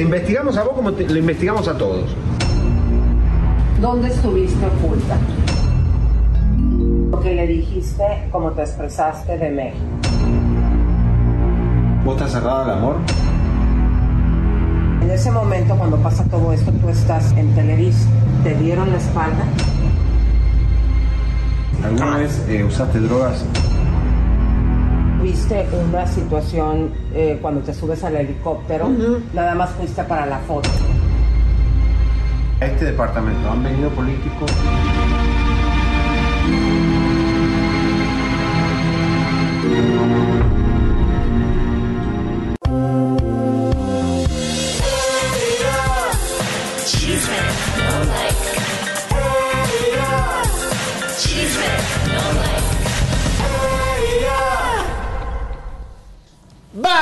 Te investigamos a vos como te- lo investigamos a todos. ¿Dónde estuviste oculta? Lo que le dijiste, como te expresaste de México. ¿Vos estás cerrado al amor? En ese momento, cuando pasa todo esto, tú estás en Televisa. ¿Te dieron la espalda? ¿Alguna vez eh, usaste drogas? ¿Viste una situación eh, cuando te subes al helicóptero? Nada más fuiste para la foto. A este departamento han venido políticos.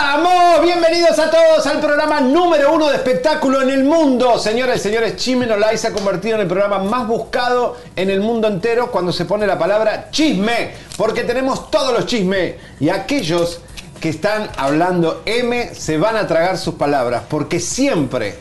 ¡Vamos! Bienvenidos a todos al programa número uno de espectáculo en el mundo. Señoras y señores, Chisme No Like se ha convertido en el programa más buscado en el mundo entero cuando se pone la palabra chisme. Porque tenemos todos los chismes. Y aquellos que están hablando M se van a tragar sus palabras. Porque siempre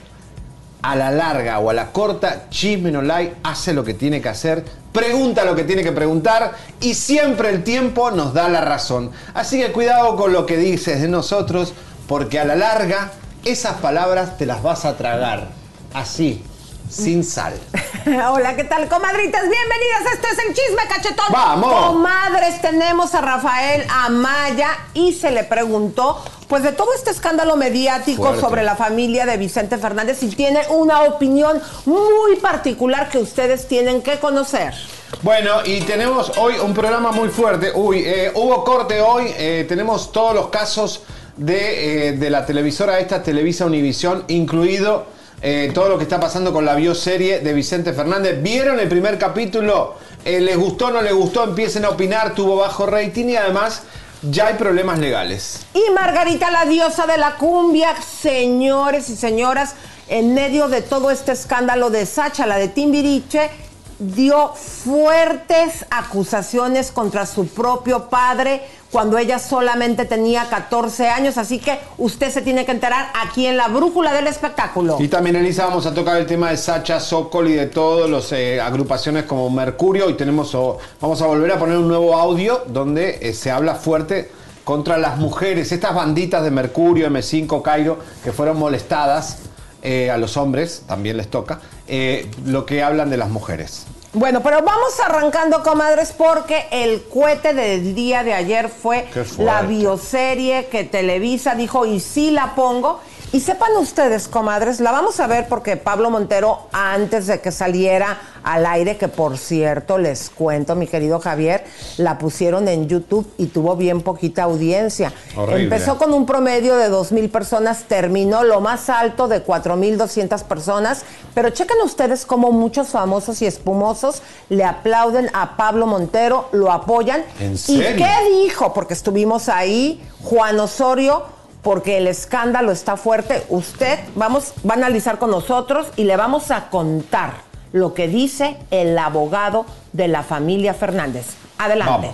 a la larga o a la corta, Chisme No Like hace lo que tiene que hacer, pregunta lo que tiene que preguntar y siempre el tiempo nos da la razón. Así que cuidado con lo que dices de nosotros, porque a la larga esas palabras te las vas a tragar así, sin sal. Hola, ¿qué tal, comadritas? Bienvenidas. Esto es el chisme cachetón. ¡Vamos! Comadres, tenemos a Rafael Amaya y se le preguntó, pues, de todo este escándalo mediático Fuerte. sobre la familia de Vicente Fernández y tiene una opinión muy particular que ustedes tienen que conocer. Bueno, y tenemos hoy un programa muy fuerte. Uy, eh, hubo corte hoy, eh, tenemos todos los casos de, eh, de la televisora esta, Televisa Univisión, incluido eh, todo lo que está pasando con la bioserie de Vicente Fernández. ¿Vieron el primer capítulo? Eh, ¿Les gustó, no les gustó? Empiecen a opinar, tuvo bajo rating y además ya hay problemas legales. Y Margarita, la diosa de la cumbia, señores y señoras, en medio de todo este escándalo de Sacha, la de Timbiriche, dio fuertes acusaciones contra su propio padre cuando ella solamente tenía 14 años. Así que usted se tiene que enterar aquí en la brújula del espectáculo. Y también, Elisa, vamos a tocar el tema de Sacha, Sokol y de todas las agrupaciones como Mercurio. Y tenemos, o- vamos a volver a poner un nuevo audio donde eh, se habla fuerte contra las mujeres, estas banditas de Mercurio, M5, Cairo, que fueron molestadas eh, a los hombres, también les toca, eh, lo que hablan de las mujeres. Bueno, pero vamos arrancando, comadres, porque el cohete del día de ayer fue la bioserie que Televisa dijo, y sí la pongo. Y sepan ustedes, comadres, la vamos a ver porque Pablo Montero, antes de que saliera al aire, que por cierto, les cuento, mi querido Javier, la pusieron en YouTube y tuvo bien poquita audiencia. Horrible. Empezó con un promedio de 2 mil personas, terminó lo más alto de 4 mil 200 personas, pero chequen ustedes cómo muchos famosos y espumosos le aplauden a Pablo Montero, lo apoyan. ¿En ¿Y serio? qué dijo? Porque estuvimos ahí, Juan Osorio, porque el escándalo está fuerte. Usted vamos, va a analizar con nosotros y le vamos a contar lo que dice el abogado de la familia Fernández. Adelante.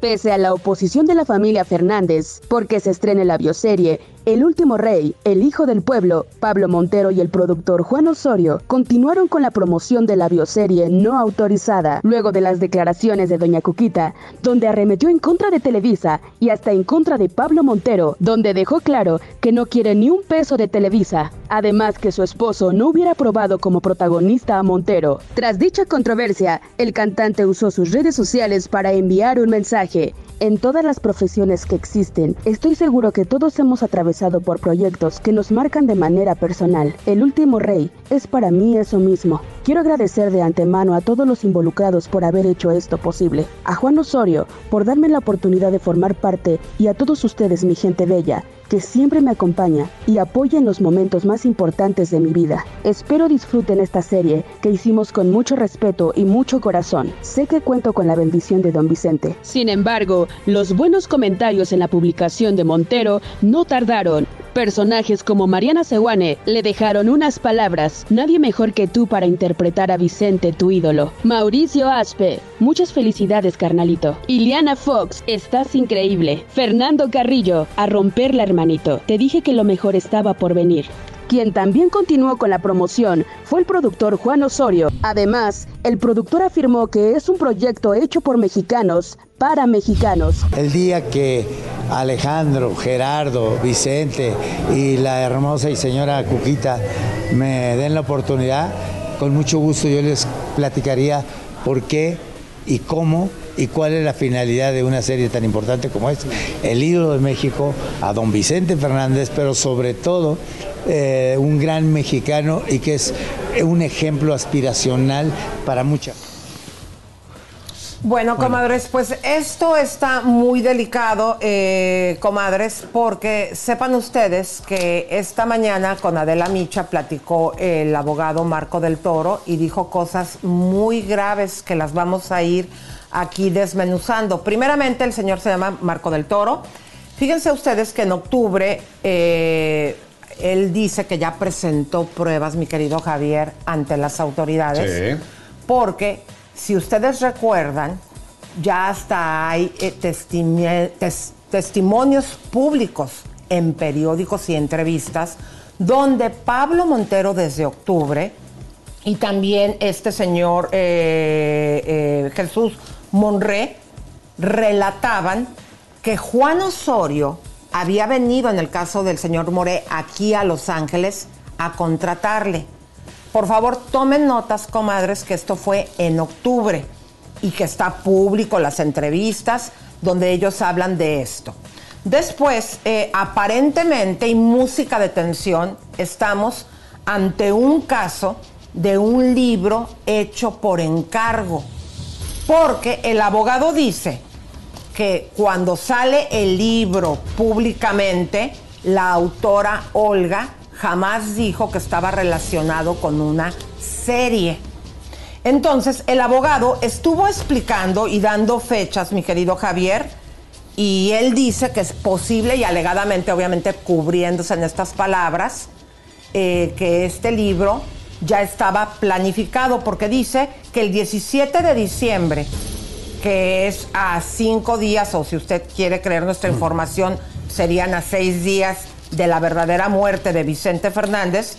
Pese a la oposición de la familia Fernández porque se estrene la bioserie El último rey, el hijo del pueblo, Pablo Montero y el productor Juan Osorio continuaron con la promoción de la bioserie no autorizada, luego de las declaraciones de Doña Cuquita, donde arremetió en contra de Televisa y hasta en contra de Pablo Montero, donde dejó claro que no quiere ni un peso de Televisa, además que su esposo no hubiera aprobado como protagonista a Montero. Tras dicha controversia, el cantante usó sus redes sociales para enviar un mensaje. En todas las profesiones que existen, estoy seguro que todos hemos atravesado por proyectos que nos marcan de manera personal. El último rey es para mí eso mismo. Quiero agradecer de antemano a todos los involucrados por haber hecho esto posible, a Juan Osorio por darme la oportunidad de formar parte y a todos ustedes, mi gente bella, que siempre me acompaña y apoya en los momentos más importantes de mi vida. Espero disfruten esta serie que hicimos con mucho respeto y mucho corazón. Sé que cuento con la bendición de don Vicente. Sin embargo, los buenos comentarios en la publicación de Montero no tardaron. Personajes como Mariana Seguane le dejaron unas palabras, nadie mejor que tú para interpretar a Vicente, tu ídolo. Mauricio Aspe, muchas felicidades carnalito. Iliana Fox, estás increíble. Fernando Carrillo, a romper la hermanito. Te dije que lo mejor estaba por venir. Quien también continuó con la promoción fue el productor Juan Osorio. Además, el productor afirmó que es un proyecto hecho por mexicanos para mexicanos. El día que Alejandro, Gerardo, Vicente y la hermosa y señora Cuquita me den la oportunidad, con mucho gusto yo les platicaría por qué y cómo y cuál es la finalidad de una serie tan importante como esta. El ídolo de México, a don Vicente Fernández, pero sobre todo eh, un gran mexicano y que es un ejemplo aspiracional para muchas. Bueno, comadres, pues esto está muy delicado, eh, comadres, porque sepan ustedes que esta mañana con Adela Micha platicó el abogado Marco del Toro y dijo cosas muy graves que las vamos a ir aquí desmenuzando. Primeramente, el señor se llama Marco del Toro. Fíjense ustedes que en octubre eh, él dice que ya presentó pruebas, mi querido Javier, ante las autoridades. Sí. Porque, si ustedes recuerdan, ya hasta hay eh, testimonios públicos en periódicos y entrevistas donde Pablo Montero desde octubre y también este señor eh, eh, Jesús Monré relataban que Juan Osorio había venido en el caso del señor Moré aquí a Los Ángeles a contratarle. Por favor, tomen notas, comadres, que esto fue en octubre y que está público las entrevistas donde ellos hablan de esto. Después, eh, aparentemente, y música de tensión, estamos ante un caso de un libro hecho por encargo, porque el abogado dice que cuando sale el libro públicamente, la autora Olga jamás dijo que estaba relacionado con una serie. Entonces, el abogado estuvo explicando y dando fechas, mi querido Javier, y él dice que es posible y alegadamente, obviamente, cubriéndose en estas palabras, eh, que este libro ya estaba planificado, porque dice que el 17 de diciembre que es a cinco días, o si usted quiere creer nuestra mm. información, serían a seis días de la verdadera muerte de Vicente Fernández,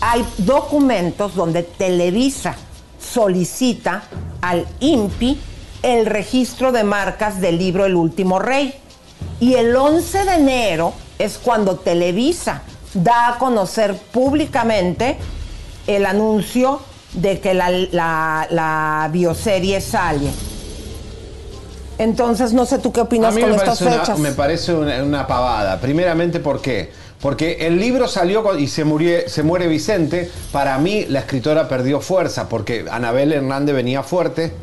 hay documentos donde Televisa solicita al INPI el registro de marcas del libro El último rey. Y el 11 de enero es cuando Televisa da a conocer públicamente el anuncio de que la, la bioserie sale. Entonces, no sé tú qué opinas con estas fechas. me parece una, pavada. Primeramente, ¿por qué? Porque el libro salió y se, murió, se muere Vicente. Para mí, la escritora perdió fuerza, porque Anabel Hernández venía fuerte,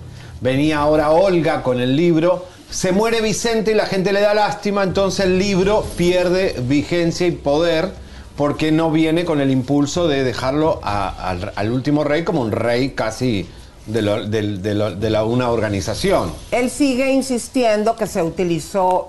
venía ahora Olga con el libro. Se muere Vicente y la gente le da lástima, entonces el libro pierde vigencia y poder porque no viene con el impulso de dejarlo al último rey como un rey casi de, la, una organización. Él sigue insistiendo que se utilizó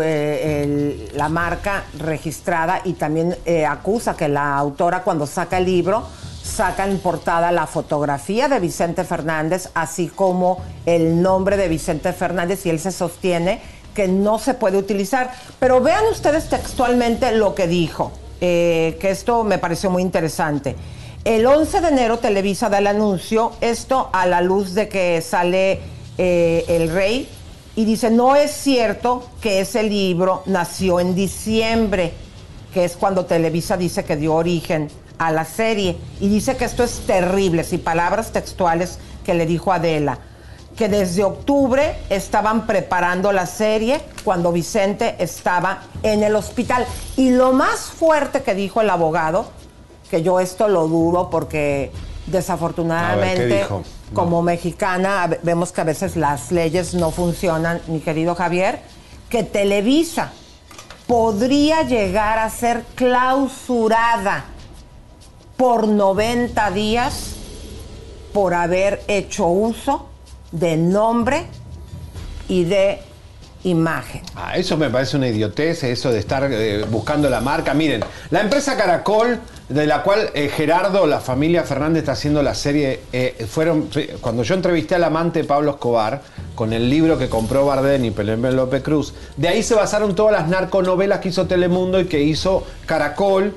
eh, la marca registrada y también eh, acusa que la autora cuando saca el libro saca en portada la fotografía de Vicente Fernández, así como el nombre de Vicente Fernández y él se sostiene que no se puede utilizar. Pero vean ustedes textualmente lo que dijo, eh, que esto me pareció muy interesante. El 11 de enero Televisa da el anuncio, esto a la luz de que sale eh, el rey y dice, no es cierto que ese libro nació en diciembre, que es cuando Televisa dice que dio origen a la serie. Y dice que esto es terrible, y palabras textuales que le dijo Adela, que desde octubre estaban preparando la serie cuando Vicente estaba en el hospital. Y lo más fuerte que dijo el abogado, que yo esto lo dudo porque desafortunadamente como mexicana vemos que a veces las leyes no funcionan, mi querido Javier, que Televisa podría llegar a ser clausurada por 90 días por haber hecho uso de nombre y de imagen. Ah, eso me parece una idiotez, eso de estar eh, buscando la marca. Miren, la empresa Caracol, de la cual eh, Gerardo, la familia Fernández está haciendo la serie, eh, fueron, cuando yo entrevisté al amante Pablo Escobar, con el libro que compró Bardén y Pelé López Cruz, de ahí se basaron todas las narconovelas que hizo Telemundo y que hizo Caracol,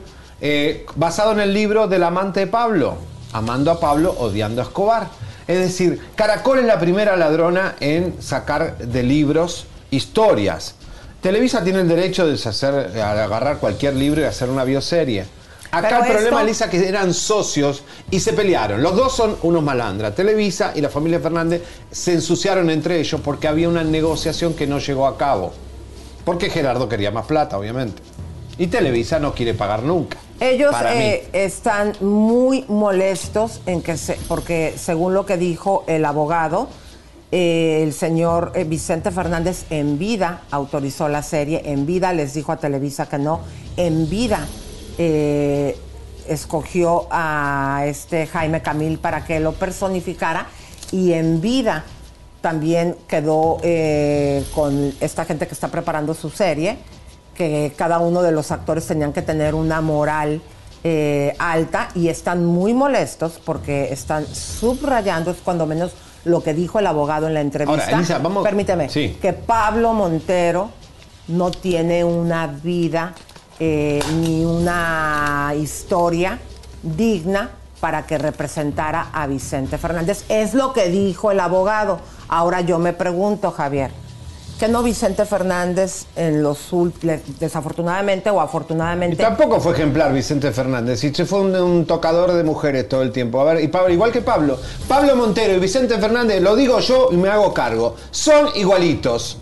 basado en el libro del amante de Pablo, amando a Pablo, odiando a Escobar. Es decir, Caracol es la primera ladrona en sacar de libros historias. Televisa tiene el derecho de hacer, agarrar cualquier libro y hacer una bioserie. Acá el problema, Lisa, que eran socios y se pelearon. Los dos son unos malandras. Televisa y la familia Fernández se ensuciaron entre ellos porque había una negociación que no llegó a cabo. Porque Gerardo quería más plata, obviamente. Y Televisa no quiere pagar nunca. Ellos eh, están muy molestos en que se, porque según lo que dijo el abogado, eh, el señor eh, Vicente Fernández en vida autorizó la serie, en vida les dijo a Televisa que no, en vida escogió a este Jaime Camil para que lo personificara y en vida también quedó con esta gente que está preparando su serie, que cada uno de los actores tenían que tener una moral alta y están muy molestos porque están subrayando, es cuando menos lo que dijo el abogado en la entrevista. Permíteme, que Pablo Montero no tiene una vida eh, ni una historia digna para que representara a Vicente Fernández. Es lo que dijo el abogado. Ahora yo me pregunto, Javier, que no Vicente Fernández en los desafortunadamente o afortunadamente. tampoco fue ejemplar Vicente Fernández, y se fue un, tocador de mujeres todo el tiempo. A ver, y Pablo, igual que Pablo, Pablo Montero y Vicente Fernández, lo digo yo y me hago cargo, son igualitos.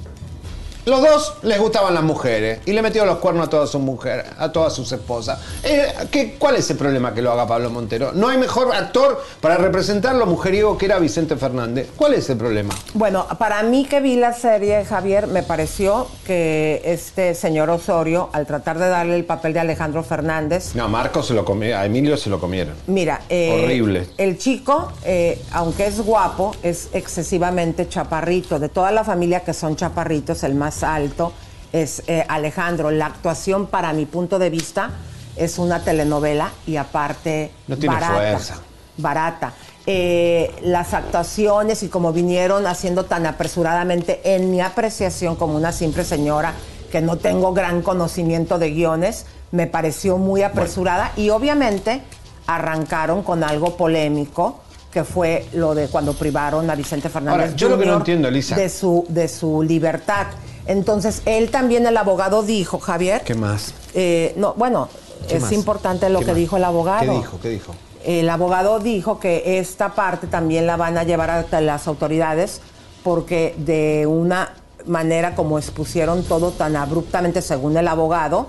Los dos les gustaban las mujeres y le metió los cuernos a todas sus mujeres, a todas sus esposas. Eh, ¿qué, ¿Cuál es el problema que lo haga Pablo Montero? No hay mejor actor para representar lo mujeriego que era Vicente Fernández. ¿Cuál es el problema? Bueno, para mí que vi la serie, Javier, me pareció que este señor Osorio, al tratar de darle el papel de Alejandro Fernández. No, a Marcos se lo comió, a Emilio se lo comieron. Mira, eh, horrible. El chico, eh, aunque es guapo, es excesivamente chaparrito. De toda la familia que son chaparritos, el más alto es eh, Alejandro. La actuación, para mi punto de vista, es una telenovela y aparte no tiene barata. Fuerza. Barata. Eh, las actuaciones y como vinieron haciendo tan apresuradamente, en mi apreciación como una simple señora que no tengo gran conocimiento de guiones, me pareció muy apresurada y obviamente arrancaron con algo polémico que fue lo de cuando privaron a Vicente Fernández yo lo que no entiendo, Elisa. de su de su libertad. Entonces, él también, el abogado, dijo, Javier. ¿Qué más? Eh, no, bueno, es importante lo que dijo el abogado. ¿Qué dijo? ¿Qué dijo? El abogado dijo que esta parte también la van a llevar a las autoridades porque de una manera como expusieron todo tan abruptamente, según el abogado,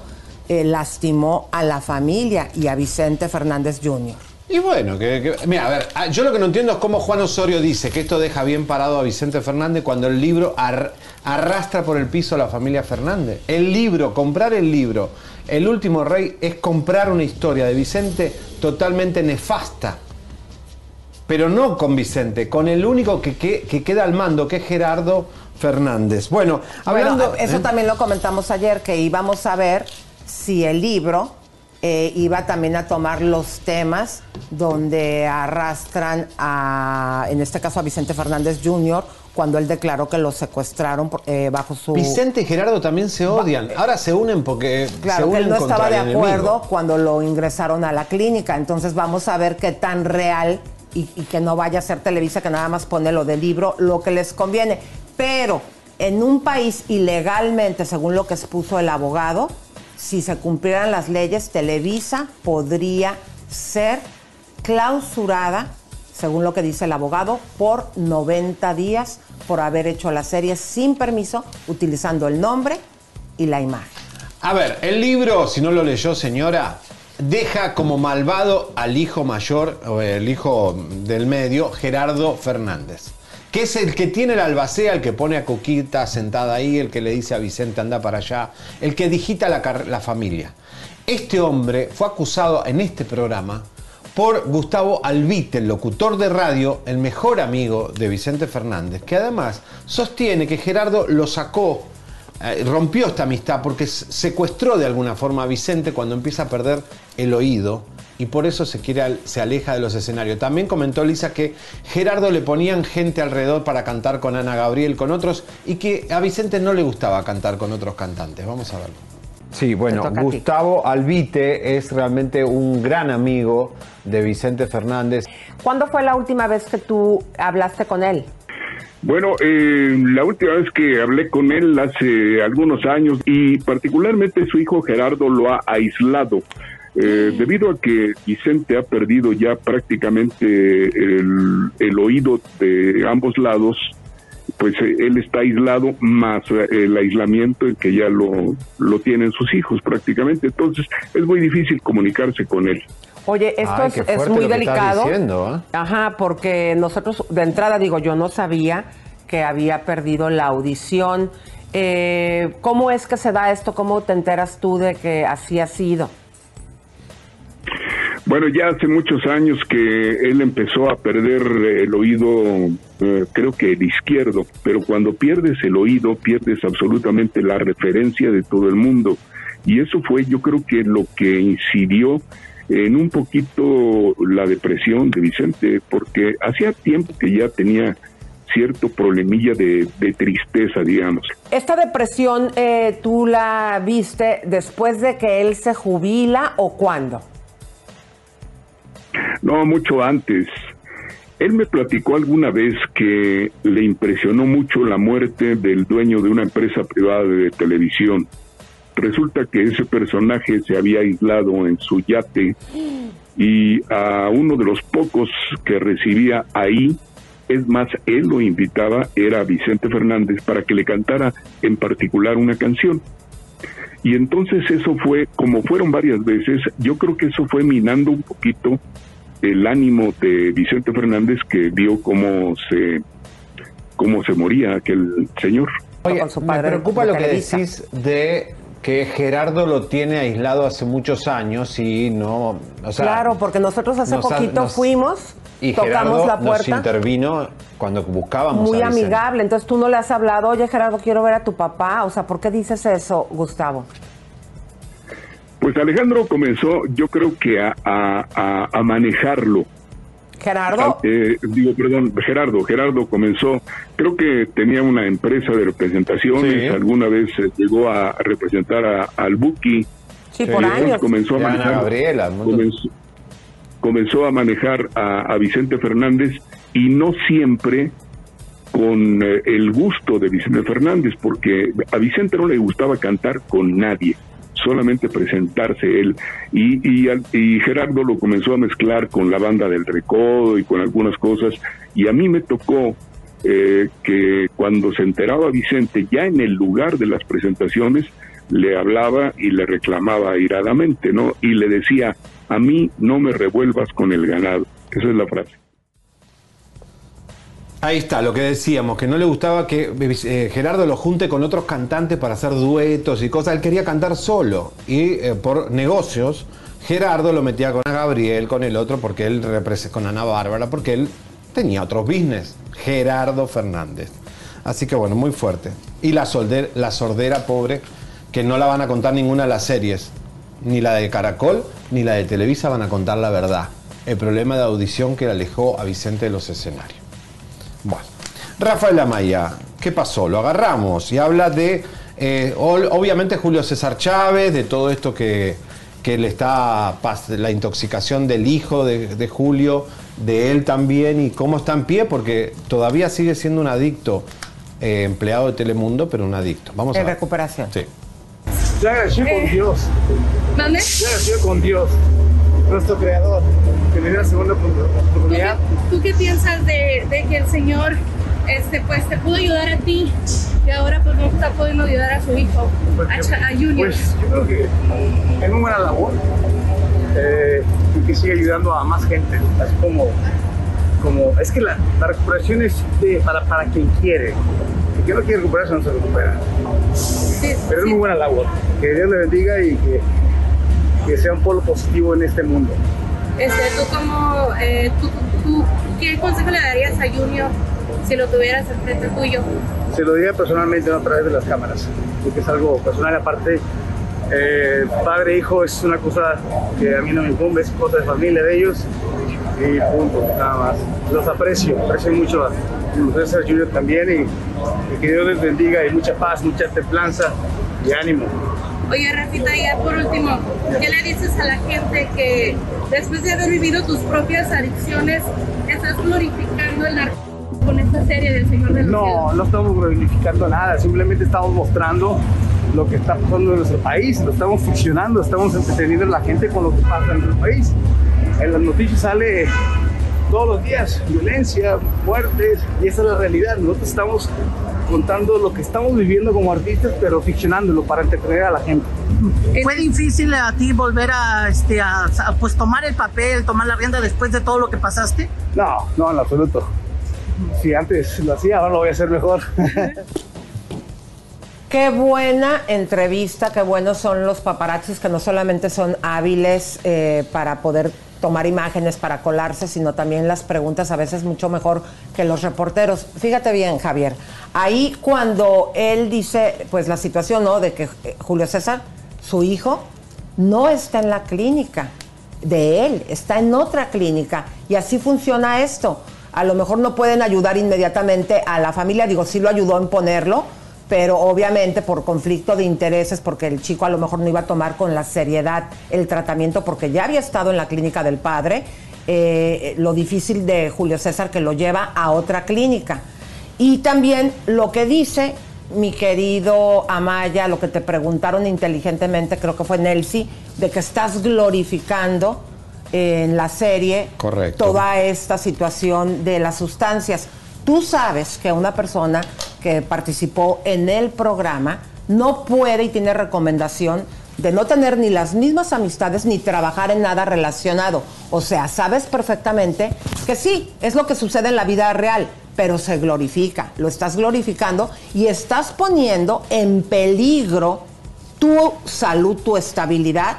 eh, lastimó a la familia y a Vicente Fernández Jr. Y bueno, que, mira, a ver, ah, yo lo que no entiendo es cómo Juan Osorio dice que esto deja bien parado a Vicente Fernández cuando el libro arrastra por el piso a la familia Fernández. El libro, comprar el libro, El último rey, es comprar una historia de Vicente totalmente nefasta. Pero no con Vicente, con el único que, queda al mando, que es Gerardo Fernández. Bueno, hablando. eso ¿eh? también lo comentamos ayer, que íbamos a ver si el libro eh, iba también a tomar los temas donde arrastran a, en este caso a Vicente Fernández Jr., cuando él declaró que lo secuestraron eh, bajo su... Vicente y Gerardo también se odian. Ahora se unen porque Claro, se que él no estaba de acuerdo cuando lo ingresaron a la clínica. Entonces vamos a ver qué tan real y, y que no vaya a ser Televisa que nada más pone lo del libro, lo que les conviene. Pero en un país ilegalmente, según lo que expuso el abogado, si se cumplieran las leyes, Televisa podría ser clausurada, según lo que dice el abogado, por 90 días por haber hecho la serie sin permiso, utilizando el nombre y la imagen. A ver, el libro, si no lo leyó señora, deja como malvado al hijo mayor, o el hijo del medio, Gerardo Fernández. Que es el que tiene el albacea, el que pone a Coquita sentada ahí, el que le dice a Vicente anda para allá, el que digita la, la familia. Este hombre fue acusado en este programa por Gustavo Albite, el locutor de radio, el mejor amigo de Vicente Fernández, que además sostiene que Gerardo lo sacó eh, rompió esta amistad porque secuestró de alguna forma a Vicente cuando empieza a perder el oído y por eso se, quiere, al- se aleja de los escenarios. También comentó Lisa que Gerardo le ponían gente alrededor para cantar con Ana Gabriel, con otros, y que a Vicente no le gustaba cantar con otros cantantes. Vamos a verlo. Sí, bueno. Gustavo Albite es realmente un gran amigo de Vicente Fernández. ¿Cuándo fue la última vez que tú hablaste con él? Bueno, eh, la última vez que hablé con él hace algunos años y particularmente su hijo Gerardo lo ha aislado. Eh, debido a que Vicente ha perdido ya prácticamente el, el oído de ambos lados, pues eh, él está aislado más eh, el aislamiento en que ya lo, lo tienen sus hijos prácticamente. Entonces es muy difícil comunicarse con él. Oye, esto Ay, es, muy delicado. diciendo, ¿eh? Ajá, porque nosotros, de entrada digo, yo no sabía que había perdido la audición. Eh, ¿Cómo es que se da esto? ¿Cómo te enteras tú de que así ha sido? Bueno, ya hace muchos años que él empezó a perder el oído, eh, creo que el izquierdo, pero cuando pierdes el oído, pierdes absolutamente la referencia de todo el mundo. Y eso fue, yo creo que lo que incidió en un poquito la depresión de Vicente, porque hacía tiempo que ya tenía cierto problemilla de, tristeza, digamos. ¿Esta depresión eh, tú la viste después de que él se jubila o cuándo? No, mucho antes. Él me platicó alguna vez que le impresionó mucho la muerte del dueño de una empresa privada de televisión. Resulta que ese personaje se había aislado en su yate y a uno de los pocos que recibía ahí, es más, él lo invitaba, era Vicente Fernández, para que le cantara en particular una canción. Y entonces eso fue, como fueron varias veces, yo creo que eso fue minando un poquito el ánimo de Vicente Fernández que vio cómo se cómo se moría aquel señor. Oye, me preocupa lo que decís de que Gerardo lo tiene aislado hace muchos años y no... o sea, claro, porque nosotros hace nos ha- poquito nos- fuimos, y tocamos Gerardo la nos puerta. intervino cuando buscábamos Muy a amigable, entonces tú no le has hablado, oye Gerardo, quiero ver a tu papá, o sea, ¿por qué dices eso, Gustavo? Pues Alejandro comenzó, yo creo que a, a- a- a manejarlo. Gerardo, Eh, digo, perdón, Gerardo, Gerardo comenzó, creo que tenía una empresa de representaciones, Sí. alguna vez eh, llegó a representar a- al Buki, sí, por años. comenzó a manejar, Gabriela, comenzó, comenzó a manejar a, Vicente Fernández y no siempre con eh, el gusto de Vicente Fernández, porque a Vicente no le gustaba cantar con nadie, solamente presentarse él. Y, y, y Gerardo lo comenzó a mezclar con la banda del Recodo y con algunas cosas, y a mí me tocó eh, que cuando se enteraba Vicente, ya en el lugar de las presentaciones, le hablaba y le reclamaba airadamente, ¿no? Y le decía, a mí no me revuelvas con el ganado. Esa es la frase. Ahí está, lo que decíamos, que no le gustaba que eh, Gerardo lo junte con otros cantantes para hacer duetos y cosas. Él quería cantar solo. Y eh, por negocios, Gerardo lo metía con Ana Gabriel, con el otro, porque él con Ana Bárbara, porque él tenía otros business. Gerardo Fernández. Así que bueno, muy fuerte. Y la, la sordera pobre, que no la van a contar ninguna de las series. Ni la de Caracol, ni la de Televisa van a contar la verdad. El problema de audición que le alejó a Vicente de los escenarios. Bueno, Rafael Amaya, ¿qué pasó? Lo agarramos y habla de, eh, obviamente, Julio César Chávez, de todo esto que, que le está, pas- la intoxicación del hijo de, de Julio, de él también, y cómo está en pie, porque todavía sigue siendo un adicto, eh, empleado de Telemundo, pero un adicto. Vamos a En ver. recuperación. Sí. Con Eh, Dios. ¿Dónde? Yo con Dios, nuestro creador, que me dio la segunda ¿Tú qué, oportunidad. tú qué piensas de, de que el Señor este, pues, te pudo ayudar a ti y ahora pues no está pudiendo ayudar a su hijo, a, Junior? Pues yo creo que es muy buena labor eh, y que sigue ayudando a más gente. Así como, como es que la, la recuperación es de- para, para quien quiere. El que no quiere recuperarse no se recupera. Sí, Pero es muy buena labor. Que Dios le bendiga y que, que sea un polo positivo en este mundo. Este, tú como, eh, tú, tú- ¿qué consejo le darías a Junior si lo tuvieras enfrente tuyo? se lo diría personalmente, no a través de las cámaras, porque es algo personal. Aparte, eh, padre hijo es una cosa que a mí no me incumbe, es cosa de familia de ellos y punto, nada más. Los aprecio, aprecio mucho a César Junior también y, y que Dios les bendiga y mucha paz, mucha templanza y ánimo. Oye, Rafita, ya por último, ¿qué le dices a la gente que después de haber vivido tus propias adicciones, estás glorificando el narco con esta serie del Señor de los No, Cielos? no estamos glorificando nada, simplemente estamos mostrando lo que está pasando en nuestro país, lo estamos ficcionando, estamos entreteniendo a la gente con lo que pasa en nuestro país. En las noticias sale todos los días violencia, muertes, y esa es la realidad. Nosotros estamos contando lo que estamos viviendo como artistas, pero ficcionándolo para entretener a la gente. ¿Fue difícil a ti volver a, este, a, a, pues tomar el papel, tomar la rienda después de todo lo que pasaste? No, no, en absoluto. Si antes lo hacía, ahora lo voy a hacer mejor. Qué buena entrevista, qué buenos son los paparazzis que no solamente son hábiles eh, para poder tomar imágenes, para colarse, sino también las preguntas a veces mucho mejor que los reporteros. Fíjate bien, Javier, ahí cuando él dice, pues la situación, ¿no? De que eh, Julio César, su hijo, no está en la clínica de él, está en otra clínica y así funciona esto. A lo mejor no pueden ayudar inmediatamente a la familia, digo, sí lo ayudó en ponerlo, pero obviamente por conflicto de intereses, porque el chico a lo mejor no iba a tomar con la seriedad el tratamiento porque ya había estado en la clínica del padre, eh, lo difícil de Julio César que lo lleva a otra clínica. Y también lo que dice mi querido Amaya, lo que te preguntaron inteligentemente, creo que fue Nelsi, de que estás glorificando en la serie Correcto. toda esta situación de las sustancias. Tú sabes que una persona que participó en el programa no puede y tiene recomendación de no tener ni las mismas amistades ni trabajar en nada relacionado. O sea, sabes perfectamente que sí, es lo que sucede en la vida real, pero se glorifica, lo estás glorificando y estás poniendo en peligro tu salud, tu estabilidad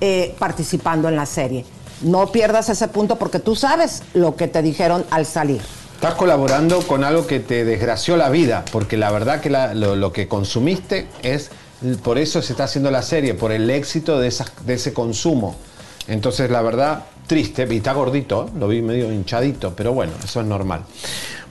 eh, participando en la serie. No pierdas ese punto porque tú sabes lo que te dijeron al salir. Estás colaborando con algo que te desgració la vida, porque la verdad que la- lo, lo que consumiste es, por eso se está haciendo la serie, por el éxito de, esas- de ese consumo. Entonces, la verdad, triste, y está gordito, ¿eh? lo vi medio hinchadito, pero bueno, eso es normal.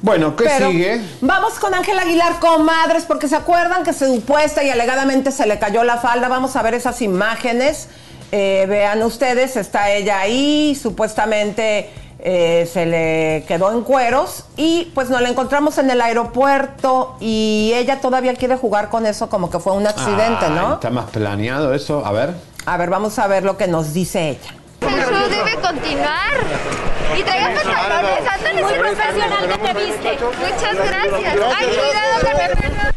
Bueno, ¿qué Pero sigue? Vamos con Ángel Aguilar, comadres, porque se acuerdan que supuesta y alegadamente se le cayó la falda. Vamos a ver esas imágenes. Eh, vean ustedes, está ella ahí, supuestamente eh, se le quedó en cueros y pues nos la encontramos en el aeropuerto y ella todavía quiere jugar con eso como que fue un accidente, ¿no? Está más planeado eso, a ver. A ver, vamos a ver lo que nos dice ella. El show debe continuar. Y traigan pantalones, andan muy profesional que te viste. Muchas gracias. Ay, cuidado que me pega.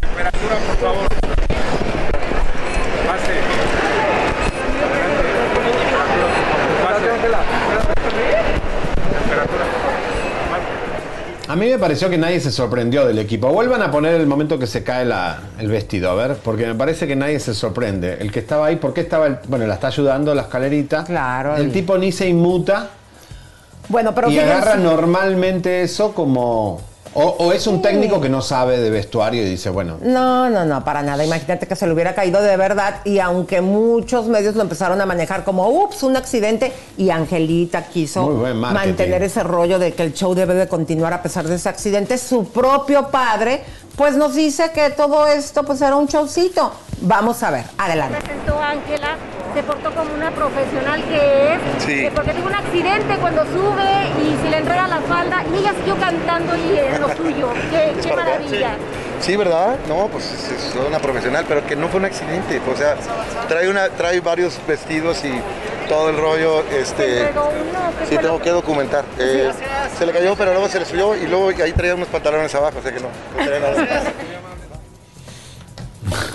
Temperatura, por favor. Pase. A mí me pareció que nadie se sorprendió del equipo. Vuelvan a poner el momento que se cae la- el vestido, a ver, porque me parece que nadie se sorprende. El que estaba ahí, ¿por qué estaba? El, bueno, la está ayudando la escalerita. Claro. El tipo ni se inmuta Bueno, pero y agarra normalmente eso como, O, o es un técnico que no sabe de vestuario y dice, bueno, No, no, no, para nada. Imagínate que se le hubiera caído de verdad y aunque muchos medios lo empezaron a manejar como, ups, un accidente, y Angelita quiso mantener ese rollo de que el show debe de continuar a pesar de ese accidente, su propio padre, pues nos dice que todo esto pues era un showcito. Vamos a ver, adelante. presentó Ángela, se portó como una profesional que es, Sí. eh, porque tuvo un accidente cuando sube y se le entrega la falda y ella siguió cantando y es lo suyo. Qué, qué maravilla. Sí, ¿verdad? No, pues es, una profesional, pero que no fue un accidente. O sea, trae una, trae varios vestidos y todo el rollo, este. entregó uno, ¿qué Sí, tengo que documentar. Eh, se le cayó, pero luego se le subió y luego ahí traía unos pantalones abajo, o sea que no. no traía nada.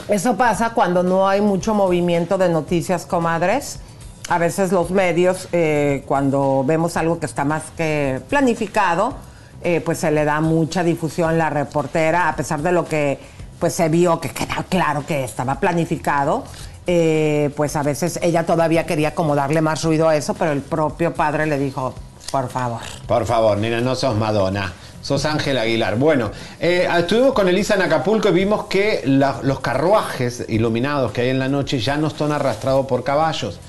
Eso pasa cuando no hay mucho movimiento de noticias, comadres. A veces los medios, eh, cuando vemos algo que está más que planificado, eh, pues se le da mucha difusión la reportera, a pesar de lo que pues se vio que queda claro que estaba planificado. eh, pues a veces ella todavía quería como darle más ruido a eso, pero el propio padre le dijo, por favor. por favor, nena, no sos Madonna. Sos Ángel Aguilar. Bueno, eh, estuvimos con Elisa en Acapulco y vimos que los carruajes iluminados que hay en la noche ya no están arrastrados por caballos,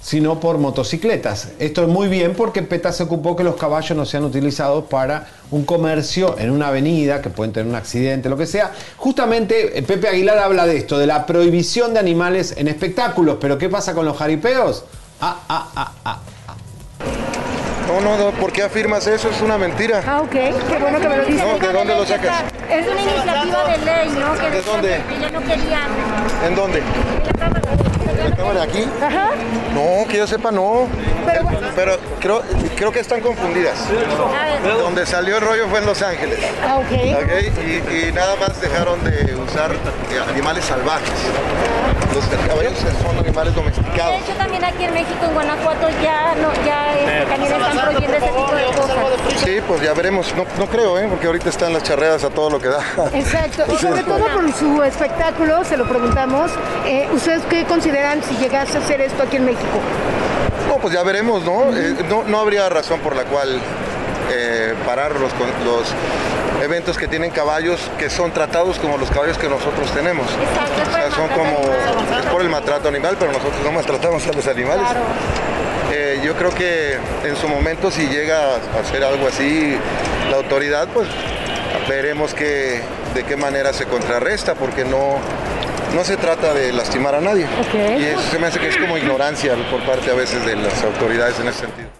sino por motocicletas. Esto es muy bien porque PETA se ocupó que los caballos no sean utilizados para un comercio en una avenida, que pueden tener un accidente, lo que sea. Justamente eh, Pepe Aguilar habla de esto, de la prohibición de animales en espectáculos. Pero ¿qué pasa con los jaripeos? Ah, ah, ah, ah. No, no, no, ¿por qué afirmas eso? Es una mentira. Ah, ok, qué bueno que me lo dices. No, ¿de dónde lo sacas? Es una iniciativa de ley, ¿no? Que ¿De dónde? que no quería. ¿En dónde? ¿En la cámara aquí? Ajá. No, que yo sepa, no. Pero creo, creo que están confundidas. Donde salió el rollo fue en Los Ángeles. Ah, ok. Y, y nada más dejaron de usar eh, animales salvajes. Los caballos son animales De domesticados. hecho, también aquí en México, en Guanajuato, ya, no, ya este, también están prohibiendo ese tipo de cosas. Sí, pues ya veremos. No, no creo, ¿eh? porque ahorita están las charreadas a todo lo que da. Exacto, y sobre todo por su espectáculo, se lo preguntamos, eh, ¿ustedes qué consideran si llegase a hacer esto aquí en México? No, pues ya veremos, ¿no? Eh, no, no habría razón por la cual eh, parar los, los eventos que tienen caballos que son tratados como los caballos que nosotros tenemos. O sea, son como, es por el maltrato animal, pero nosotros no maltratamos a los animales. Eh, yo creo que en su momento si llega a hacer algo así la autoridad, pues veremos que, de qué manera se contrarresta, porque no, no se trata de lastimar a nadie. Y eso se me hace que es como ignorancia por parte a veces de las autoridades en ese sentido.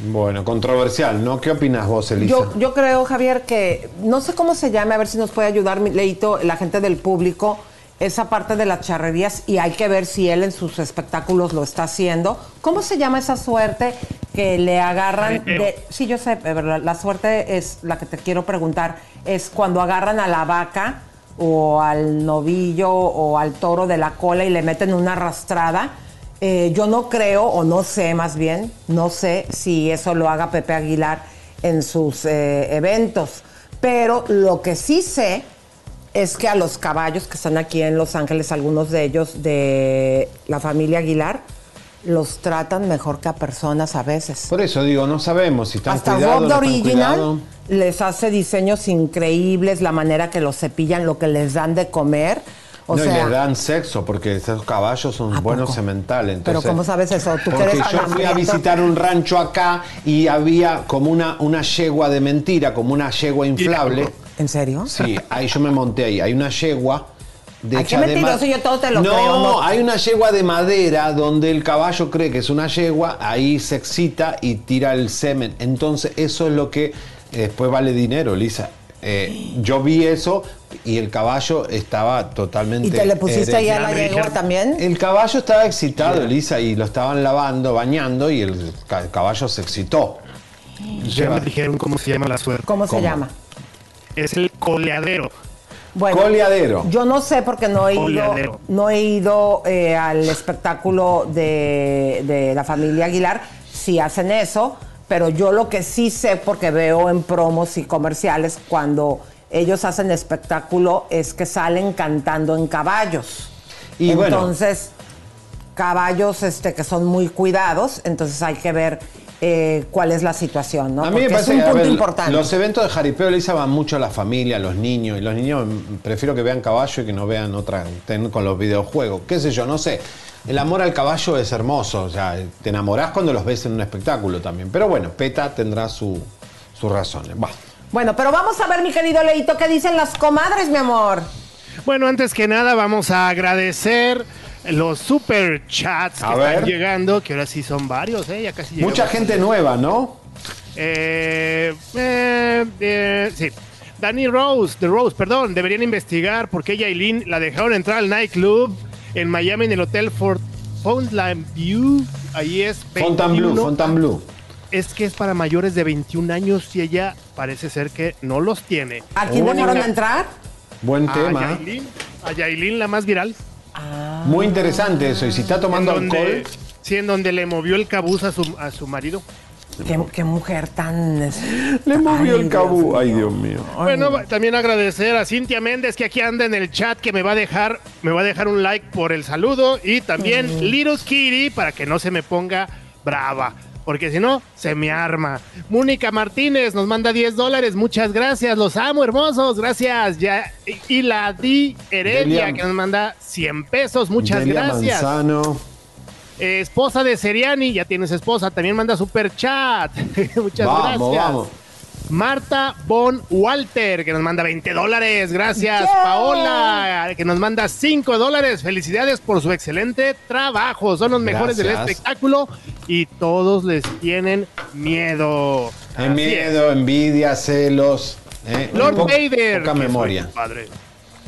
Bueno, controversial, ¿no? ¿Qué opinas vos, Elisa? Yo, yo creo, Javier, que no sé cómo se llame, a ver si nos puede ayudar, mi Leito, la gente del público, esa parte de las charrerías, y hay que ver si él en sus espectáculos lo está haciendo. ¿Cómo se llama esa suerte que le agarran de. Sí, yo sé, pero la, la suerte es la que te quiero preguntar, es cuando agarran a la vaca o al novillo o al toro de la cola y le meten una arrastrada. Eh, yo no creo, o no sé más bien, no sé si eso lo haga Pepe Aguilar en sus eh, eventos. Pero lo que sí sé es que a los caballos que están aquí en Los Ángeles, algunos de ellos de la familia Aguilar, los tratan mejor que a personas a veces. Por eso digo, no sabemos si están Hasta the están Original les hace diseños increíbles, la manera que los cepillan, lo que les dan de comer. O no, y les dan sexo porque esos caballos son buenos sementales. pero ¿cómo sabes eso? ¿Tú que Porque eres yo fui a visitar un rancho acá y había como una, una yegua de mentira, como una yegua inflable. ¿En serio? Sí, ahí yo me monté ahí. Hay una yegua de Ay, qué mentiroso, yo todo te lo no, creo, no. hay una yegua de madera donde el caballo cree que es una yegua, ahí se excita y tira el semen. Entonces eso es lo que eh, después vale dinero, Lisa. Eh, yo vi eso y el caballo estaba totalmente. ¿Y te le pusiste ahí a la yegua también? El caballo estaba excitado, Elisa, y lo estaban lavando, bañando, y el ca- caballo se excitó. Ya me dijeron cómo se llama la suerte. ¿Cómo se llama? Es el coleadero. Bueno, Coleadero. Yo no sé porque no he ido, no he ido eh, al espectáculo de, de la familia Aguilar, si hacen eso, pero yo lo que sí sé porque veo en promos y comerciales cuando ellos hacen espectáculo es que salen cantando en caballos. Y bueno. entonces, caballos este, que son muy cuidados, entonces hay que ver eh, cuál es la situación, ¿no? A mí me parece es un que punto ver, importante. los eventos de jaripeo le Lisa van mucho a la familia, a los niños. Y los niños prefiero que vean caballo y que no vean otra ten- con los videojuegos. ¿Qué sé yo? No sé. El amor al caballo es hermoso. O sea, te enamorás cuando los ves en un espectáculo también. Pero bueno, PETA tendrá su- sus razones. Va. Bueno, pero vamos a ver, mi querido Leito, qué dicen las comadres, mi amor. Bueno, antes que nada vamos a agradecer los super chats que A están ver. llegando, que ahora sí son varios, ¿eh? Ya casi. Mucha gente nueva, ¿no? Eh, eh, eh, sí. Danny Rose, The Rose, perdón, deberían investigar por qué Yailin la dejaron entrar al nightclub en Miami en el hotel Fort Fontainebleau. Ahí es Fontainebleau, 21. Fontainebleau. Es que es para mayores de 21 años y ella parece ser que no los tiene. ¿A quién dejaron entrar? Buen A tema. Yailin, a Yailin, la más viral. Muy interesante eso. Y si está tomando donde, alcohol. Sí, en donde le movió el cabuz a su, a su marido. ¿Qué, qué mujer tan... Le movió Ay, el Dios cabú. Ay. Dios mío. Bueno, también agradecer a Cintia Méndez que aquí anda en el chat que me va a dejar, me va a dejar un like por el saludo y también Little Kitty para que no se me ponga brava. Porque si no, se me arma. Mónica Martínez nos manda 10 dólares. Muchas gracias. Los amo, hermosos. Gracias. Ya, y- la Di Heredia Delia- que nos manda 100 pesos. Muchas Delia gracias. Manzano. Eh, esposa de Seriani, ya tienes esposa, también manda super chat. Muchas Vamos, gracias. vamos. Marta Bon Walter, que nos manda 20 dólares. Gracias, ¡Yeah! Paola, que nos manda 5 dólares. Felicidades por su excelente trabajo. Son los mejores del espectáculo y todos les tienen miedo. En miedo, envidia, celos. eh, Lord Vader. Poca memoria. padre.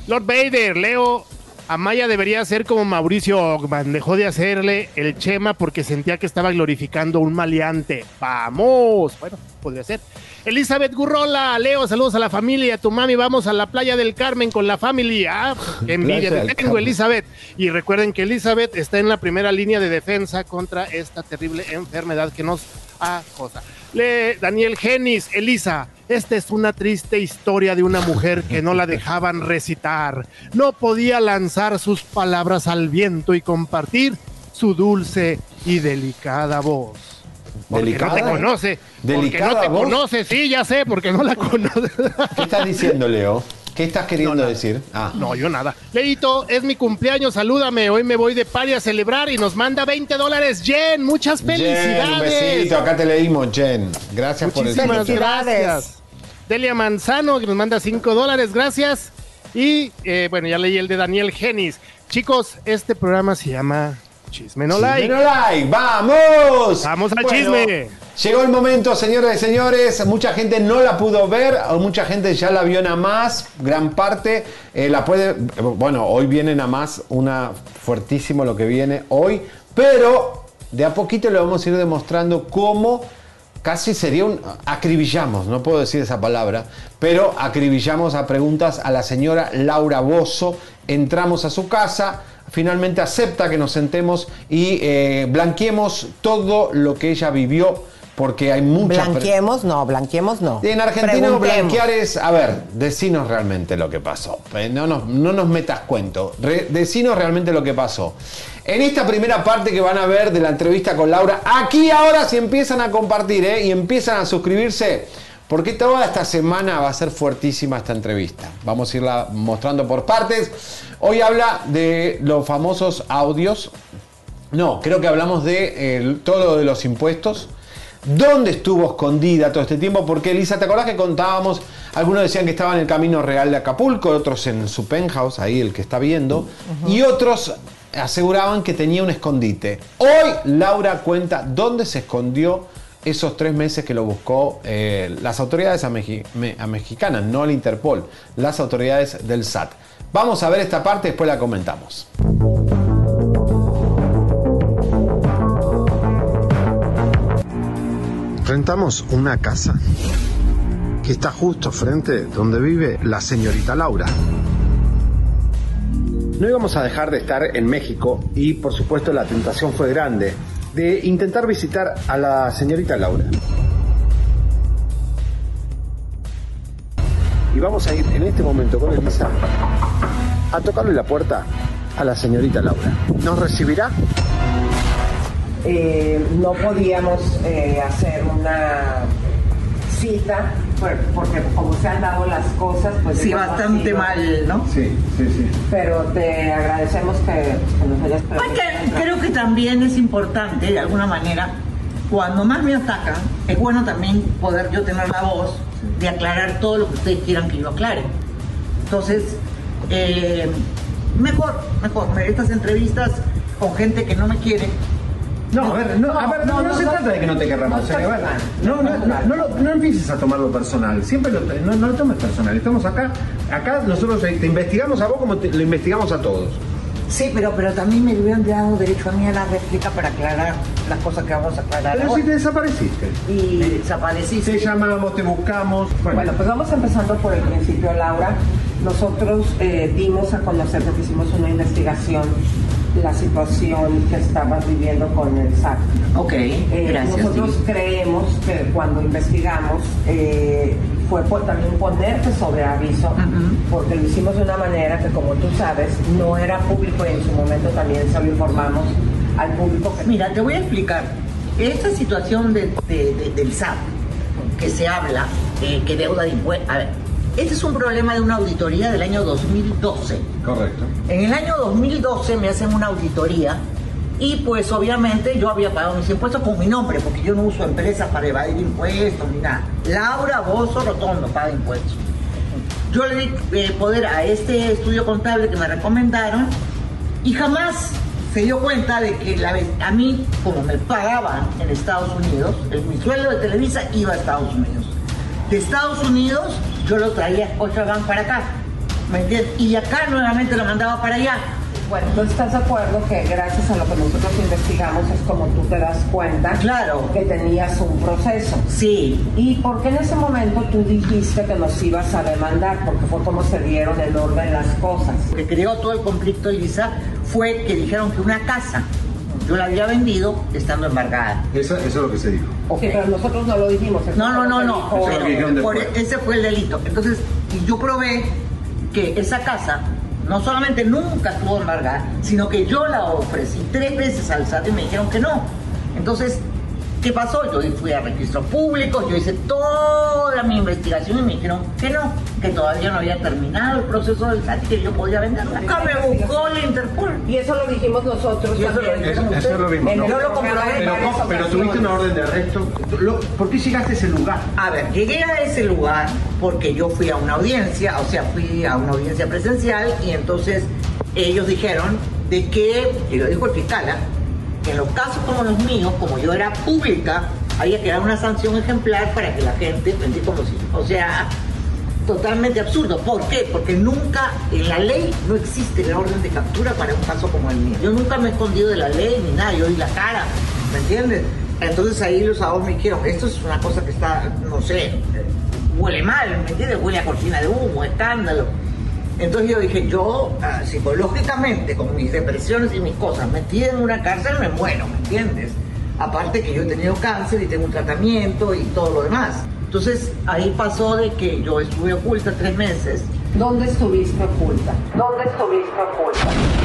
Lord Vader, Leo. Amaya debería ser como Mauricio Ogman. Dejó de hacerle el chema porque sentía que estaba glorificando un maleante. ¡Vamos! Bueno, podría ser. Elizabeth Gurrola, Leo, saludos a la familia, a tu mami. Vamos a la playa del Carmen con la familia. Ah, qué envidia te tengo, Carmen. Elizabeth. Y recuerden que Elizabeth está en la primera línea de defensa contra esta terrible enfermedad que nos acosa. Le, Daniel Genis, Elisa, esta es una triste historia de una mujer que no la dejaban recitar. No podía lanzar sus palabras al viento y compartir su dulce y delicada voz. Porque ¿Delicada? no te conoce. porque ¿Delicada no te voz? conoce, sí, ya sé, porque no la conoce. ¿Qué estás diciendo, Leo? ¿Qué estás queriendo decir? Ah. No, yo nada. Leito, es mi cumpleaños, salúdame. Hoy me voy de party a celebrar y nos manda 20 dólares. Jen, muchas felicidades. Jen, un besito. Acá te leímos, Jen. Gracias por el Muchísimas Felicidades. gracias. Delia Manzano, que nos manda 5 dólares, gracias. Y eh, bueno, ya leí el de Daniel Genis. Chicos, este programa se llama Chisme No Like. Chisme no like. ¡Vamos! Vamos al Bueno, chisme. Llegó el momento, señoras y señores. Mucha gente no la pudo ver, o mucha gente ya la vio nada más. Gran parte eh, la puede. Bueno, hoy viene nada más una fuertísimo lo que viene hoy, pero de a poquito le vamos a ir demostrando cómo casi sería un acribillamos, no puedo decir esa palabra, pero acribillamos a preguntas a la señora Laura Bozo. Entramos a su casa, finalmente acepta que nos sentemos y eh, blanqueemos todo lo que ella vivió, porque hay muchas... Blanqueemos, no, blanqueemos no. en Argentina blanquear es, a ver, decinos realmente lo que pasó. Eh, No nos, no nos metas cuento. Re- decinos realmente lo que pasó. En esta primera parte que van a ver de la entrevista con Laura, aquí ahora se empiezan a compartir ¿eh? y empiezan a suscribirse, porque toda esta semana va a ser fuertísima esta entrevista. Vamos a irla mostrando por partes. Hoy habla de los famosos audios. No, creo que hablamos de eh, todo lo de los impuestos. ¿Dónde estuvo escondida todo este tiempo? Porque Elisa, ¿te acordás que contábamos? Algunos decían que estaba en el Camino Real de Acapulco, otros en su penthouse, ahí el que está viendo, y otros aseguraban que tenía un escondite. Hoy Laura cuenta dónde se escondió esos tres meses que lo buscó eh, las autoridades mexicanas, no el Interpol, las autoridades del SAT. Vamos a ver esta parte, después la comentamos. enfrentamos una casa que está justo frente donde vive la señorita Laura. No íbamos a dejar de estar en México y por supuesto la tentación fue grande de intentar visitar a la señorita Laura. Y vamos a ir en este momento con Elisa a tocarle la puerta a la señorita Laura. ¿Nos recibirá? Eh, no podíamos eh, hacer una cita porque como se han dado las cosas, pues Sí, bastante mal, ¿no? Sí, sí, sí. Pero te agradecemos que, que nos hayas Pues que creo que también es importante, de alguna manera, cuando más me atacan, es bueno también poder yo tener la voz de aclarar todo lo que ustedes quieran que yo aclare. Entonces, eh, mejor, mejor, estas entrevistas con gente que no me quiere. No, a ver, no, a ver, no, no se trata de que no te querramos. o sea, que, a ver, no, no, no, no, empieces a tomarlo personal. Siempre lo, no, no lo tomes personal. Estamos acá, acá nosotros eh, te investigamos a vos como te- lo investigamos a todos. Sí, pero, pero también me hubieran dado derecho a mí a la réplica para aclarar las cosas que vamos a aclarar. Pero ahora. si te desapareciste. Y desapareciste. Te llamamos, te buscamos. Bueno, pues vamos empezando por el principio, Laura. Nosotros eh, dimos a conocer, porque hicimos una investigación, la situación que estabas viviendo con el SAT. Ok, Eh, gracias. nosotros sí. creemos que cuando investigamos eh, fue por también ponerte sobre aviso, porque lo hicimos de una manera que, como tú sabes, no era público y en su momento también se lo informamos al público. Que... Mira, te voy a explicar. Esta situación de- de- de- del SAT, que se habla, eh, que deuda de impuestos. A ver, este es un problema de una auditoría del año 2012. Correcto. En el año 2012 me hacen una auditoría y pues obviamente yo había pagado mis impuestos con mi nombre, porque yo no uso empresas para evadir impuestos ni nada. Laura Bozo Rotondo paga impuestos. Yo le di eh, poder a este estudio contable que me recomendaron y jamás se dio cuenta de que la a mí, como me pagaban en Estados Unidos, el- mi sueldo de Televisa iba a Estados Unidos. De Estados Unidos yo lo traía a Cochabamba para acá, ¿me entiendes? Y acá nuevamente lo mandaba para allá. Bueno, ¿tú estás de acuerdo que gracias a lo que nosotros investigamos es como tú te das cuenta claro. que tenías un proceso? Sí. ¿Y por qué en ese momento tú dijiste que nos ibas a demandar? Porque fue como se dieron en orden las cosas. Lo que creó todo el conflicto, Elisa, fue que dijeron que una casa yo la había vendido estando embargada. Eso, eso es lo que se dijo. Ok, pero nosotros no lo dijimos. No, no, no, no. dijo- Eso es lo que dijeron Por- después. ese fue el delito. Entonces, y yo probé que esa casa no solamente nunca estuvo embargada, sino que yo la ofrecí tres veces al SAT y me dijeron que no. Entonces, ¿qué pasó? Yo fui a registros públicos, yo hice toda mi investigación y me dijeron que no, que todavía no había terminado el proceso del SAT y que yo podía venderla. Acá me buscó la Interpol. Y eso lo dijimos nosotros. Y eso lo también. dijeron Eso, eso lo vimos. ¿no? Yo lo comprobé. en Pero, varias ¿cómo- pero ocasiones. tuviste una orden de arresto. Lo- ¿Por qué llegaste a ese lugar? A ver, llegué a ese lugar porque yo fui a una audiencia, o sea, fui a una audiencia presencial y entonces ellos dijeron de que, y lo dijo el fiscal, ¿ah? En los casos como los míos, como yo era pública, había que dar una sanción ejemplar para que la gente, ¿me entiendes? como si, o sea, totalmente absurdo. ¿Por qué? Porque nunca en la ley no existe la orden de captura para un caso como el mío. Yo nunca me he escondido de la ley ni nada, yo di la cara, ¿me entiendes? Entonces ahí los abogados me dijeron, esto es una cosa que está, no sé, huele mal, ¿me entiendes? Huele a cortina de humo, escándalo. Entonces yo dije, yo ah, psicológicamente, con mis depresiones y mis cosas, metida en una cárcel me muero, ¿me entiendes? Aparte que yo he tenido cáncer y tengo un tratamiento y todo lo demás. Entonces ahí pasó de que yo estuve oculta tres meses. ¿Dónde estuviste oculta? ¿Dónde estuviste oculta?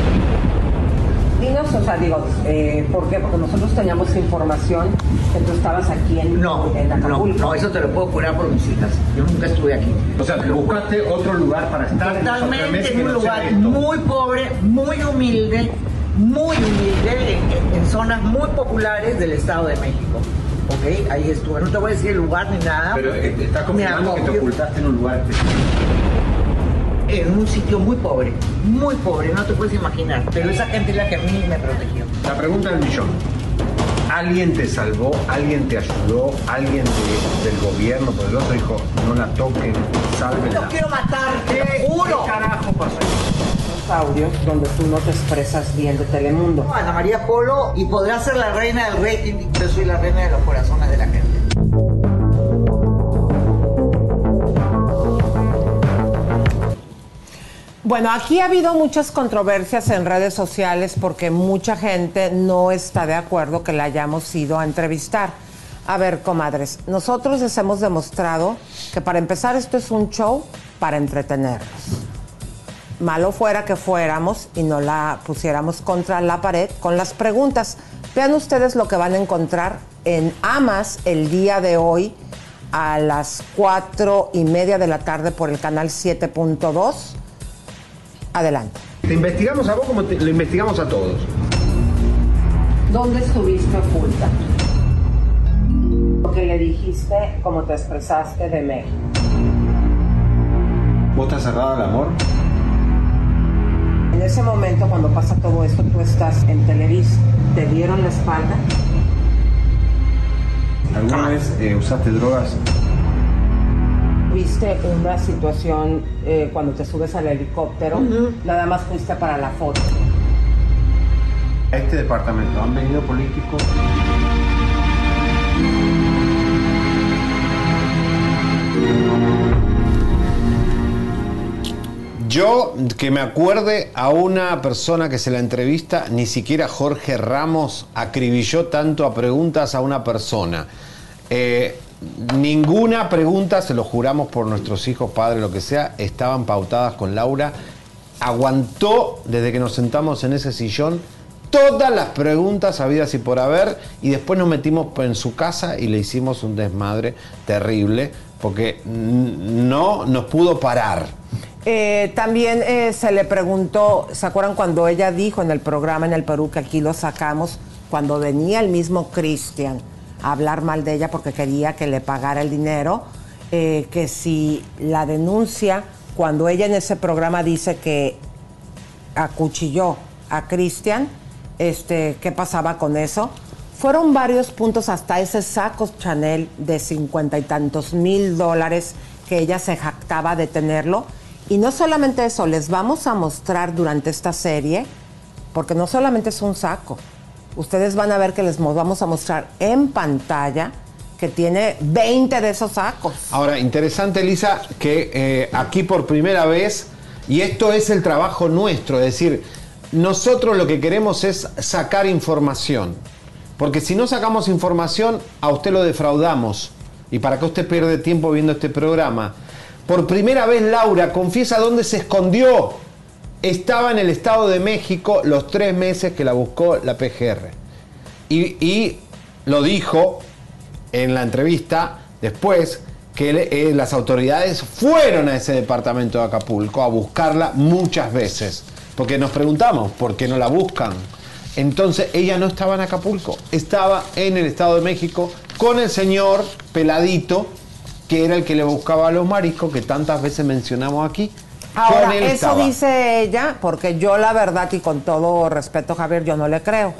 O sea, digo, eh, ¿por qué? Porque nosotros teníamos información que tú estabas aquí en, No, en no, Acapulco. no, eso te lo puedo jurar por mis hijas. Yo nunca estuve aquí. O sea, te buscaste otro lugar para estar. Totalmente en un lugar muy pobre, muy humilde, muy humilde, en, zonas muy populares del Estado de México. ¿Ok? Ahí estuve. No te voy a decir el lugar ni nada. Pero eh, estás Me confirmando que te ocultaste en un lugar específico. En un sitio muy pobre, muy pobre, no te puedes imaginar. Pero esa gente es la que a mí me protegió. La pregunta del millón. ¿Alguien te salvó? ¿Alguien te ayudó? ¿Alguien de- del gobierno? Porque el otro dijo, no la toquen, sálvenla. No quiero matarte, te juro. ¿Qué carajo pasó? Los audios donde tú no te expresas bien de Telemundo. Ana María Polo y podrá ser la reina del rating. Yo soy la reina de los corazones de la gente. Bueno, aquí ha habido muchas controversias en redes sociales porque mucha gente no está de acuerdo que la hayamos ido a entrevistar. A ver, comadres, nosotros les hemos demostrado que para empezar esto es un show para entretenerlos. Malo fuera que fuéramos y no la pusiéramos contra la pared con las preguntas. Vean ustedes lo que van a encontrar en Amas el día de hoy a las cuatro y media de la tarde por el canal 7.2. Adelante. Te investigamos a vos como te- lo investigamos a todos. ¿Dónde estuviste oculta? Lo que le dijiste, como te expresaste de México. ¿Vos estás cerrado al amor? En ese momento, cuando pasa todo esto, tú estás en Televisa. ¿Te dieron la espalda? ¿Alguna vez eh, usaste drogas? ¿Viste una situación eh, cuando te subes al helicóptero? Nada más fuiste para la foto. A este departamento han venido políticos. Yo, que me acuerde a una persona que se la entrevista, ni siquiera Jorge Ramos acribilló tanto a preguntas a una persona. Eh, ninguna pregunta, se lo juramos por nuestros hijos, padres, lo que sea, estaban pautadas con Laura. Aguantó desde que nos sentamos en ese sillón todas las preguntas habidas y por haber y después nos metimos en su casa y le hicimos un desmadre terrible porque no nos pudo parar. Eh, también eh, se le preguntó, ¿se acuerdan cuando ella dijo en el programa en el Perú que aquí lo sacamos, cuando venía el mismo Cristian hablar mal de ella porque quería que le pagara el dinero, eh, que si la denuncia, cuando ella en ese programa dice que acuchilló a Cristian, este, ¿qué pasaba con eso? Fueron varios puntos hasta ese saco Chanel de cincuenta y tantos mil dólares que ella se jactaba de tenerlo. Y no solamente eso, les vamos a mostrar durante esta serie, porque no solamente es un saco, ustedes van a ver que les mo- vamos a mostrar en pantalla que tiene 20 de esos sacos. Ahora, interesante, Elisa, que eh, aquí por primera vez, y esto es el trabajo nuestro, es decir, nosotros lo que queremos es sacar información. Porque si no sacamos información, a usted lo defraudamos. ¿Y para qué usted pierde tiempo viendo este programa? Por primera vez, Laura confiesa dónde se escondió. Estaba en el Estado de México los tres meses que la buscó la PGR. Y, lo dijo en la entrevista después que eh, las autoridades fueron a ese departamento de Acapulco a buscarla muchas veces. Porque nos preguntamos, ¿por qué no la buscan? Entonces ella no estaba en Acapulco, estaba en el Estado de México con el señor peladito, que era el que le buscaba a los mariscos que tantas veces mencionamos aquí. Ahora, Con eso dice ella, porque yo la verdad y con todo respeto, Javier, yo no le creo.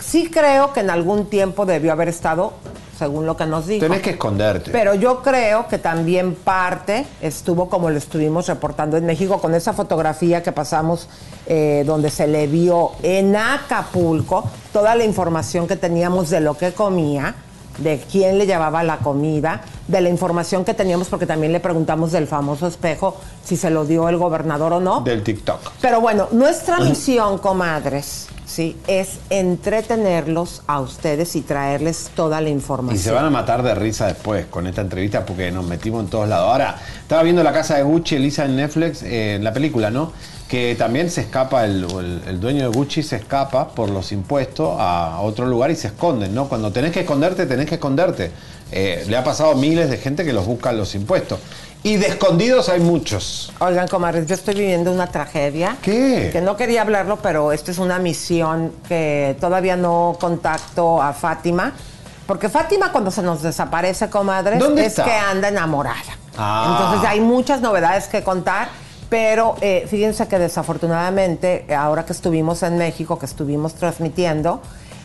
Sí creo que en algún tiempo debió haber estado, según lo que nos dijo. Tenés que esconderte. Pero yo creo que también parte estuvo como lo estuvimos reportando en México con esa fotografía que pasamos eh, donde se le vio en Acapulco toda la información que teníamos de lo que comía, de quién le llevaba la comida, de la información que teníamos porque también le preguntamos del famoso espejo si se lo dio el gobernador o no. Del TikTok. Pero bueno, nuestra misión, comadres, sí, es entretenerlos a ustedes y traerles toda la información. Y se van a matar de risa después con esta entrevista porque nos metimos en todos lados. Ahora, estaba viendo la casa de Gucci, Elisa en Netflix, eh, en la película, ¿no? Que también se escapa, el, el- el dueño de Gucci se escapa por los impuestos a otro lugar y se esconden, ¿no? Cuando tenés que esconderte, tenés que esconderte. Eh, le ha pasado a miles de gente que los buscan los impuestos. Y de escondidos hay muchos. Oigan, comadres, yo estoy viviendo una tragedia. ¿Qué? Que no quería hablarlo, pero esta es una misión que todavía no contacto a Fátima. Porque Fátima cuando se nos desaparece, comadres, ¿Dónde es está? que anda enamorada. Ah. Entonces hay muchas novedades que contar, pero eh, fíjense que desafortunadamente, ahora que estuvimos en México, que estuvimos transmitiendo,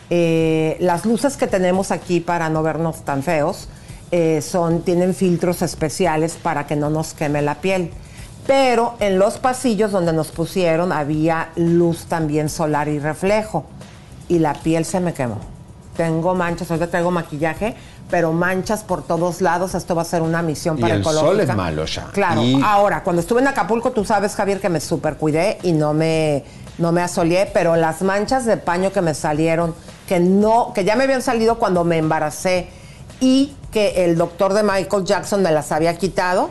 eh, las luces que tenemos aquí para no vernos tan feos eh, son, tienen filtros especiales para que no nos queme la piel. Pero en los pasillos donde nos pusieron había luz también solar y reflejo. Y la piel se me quemó. Tengo manchas, ahorita traigo maquillaje, pero manchas por todos lados. Esto va a ser una misión Y para el ecológica. sol es malo ya. Claro. Y- Ahora, cuando estuve en Acapulco, tú sabes, Javier, que me super cuidé y no me, no me asoleé, pero las manchas de paño que me salieron, que no, que ya me habían salido cuando me embaracé y que el doctor de Michael Jackson me las había quitado.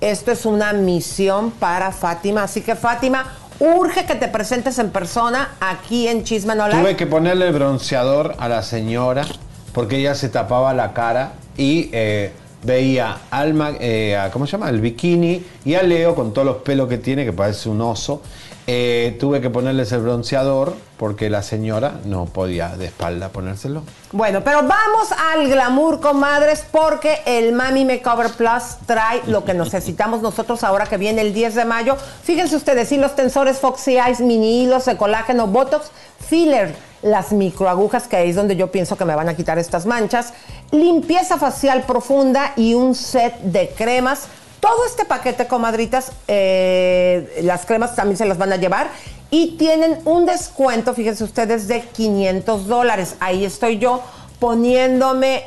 Esto es una misión para Fátima. Así que, Fátima, urge que te presentes en persona aquí en Chisme No. Tuve que ponerle bronceador a la señora porque ella se tapaba la cara y eh, veía al eh, ¿cómo se llama? El bikini y a Leo con todos los pelos que tiene, que parece un oso. Eh, tuve que ponerles el bronceador porque la señora no podía de espalda ponérselo. Bueno, pero vamos al glamour, comadres, porque el Mami Makeover Plus trae lo que necesitamos nosotros ahora que viene el 10 de mayo. Fíjense ustedes, sí, los tensores Foxy Eyes, mini hilos de colágeno, Botox, filler, las microagujas, que es donde yo pienso que me van a quitar estas manchas, limpieza facial profunda y un set de cremas. Todo este paquete, comadritas, eh, las cremas también se las van a llevar y tienen un descuento, fíjense ustedes, de 500 dólares. Ahí estoy yo poniéndome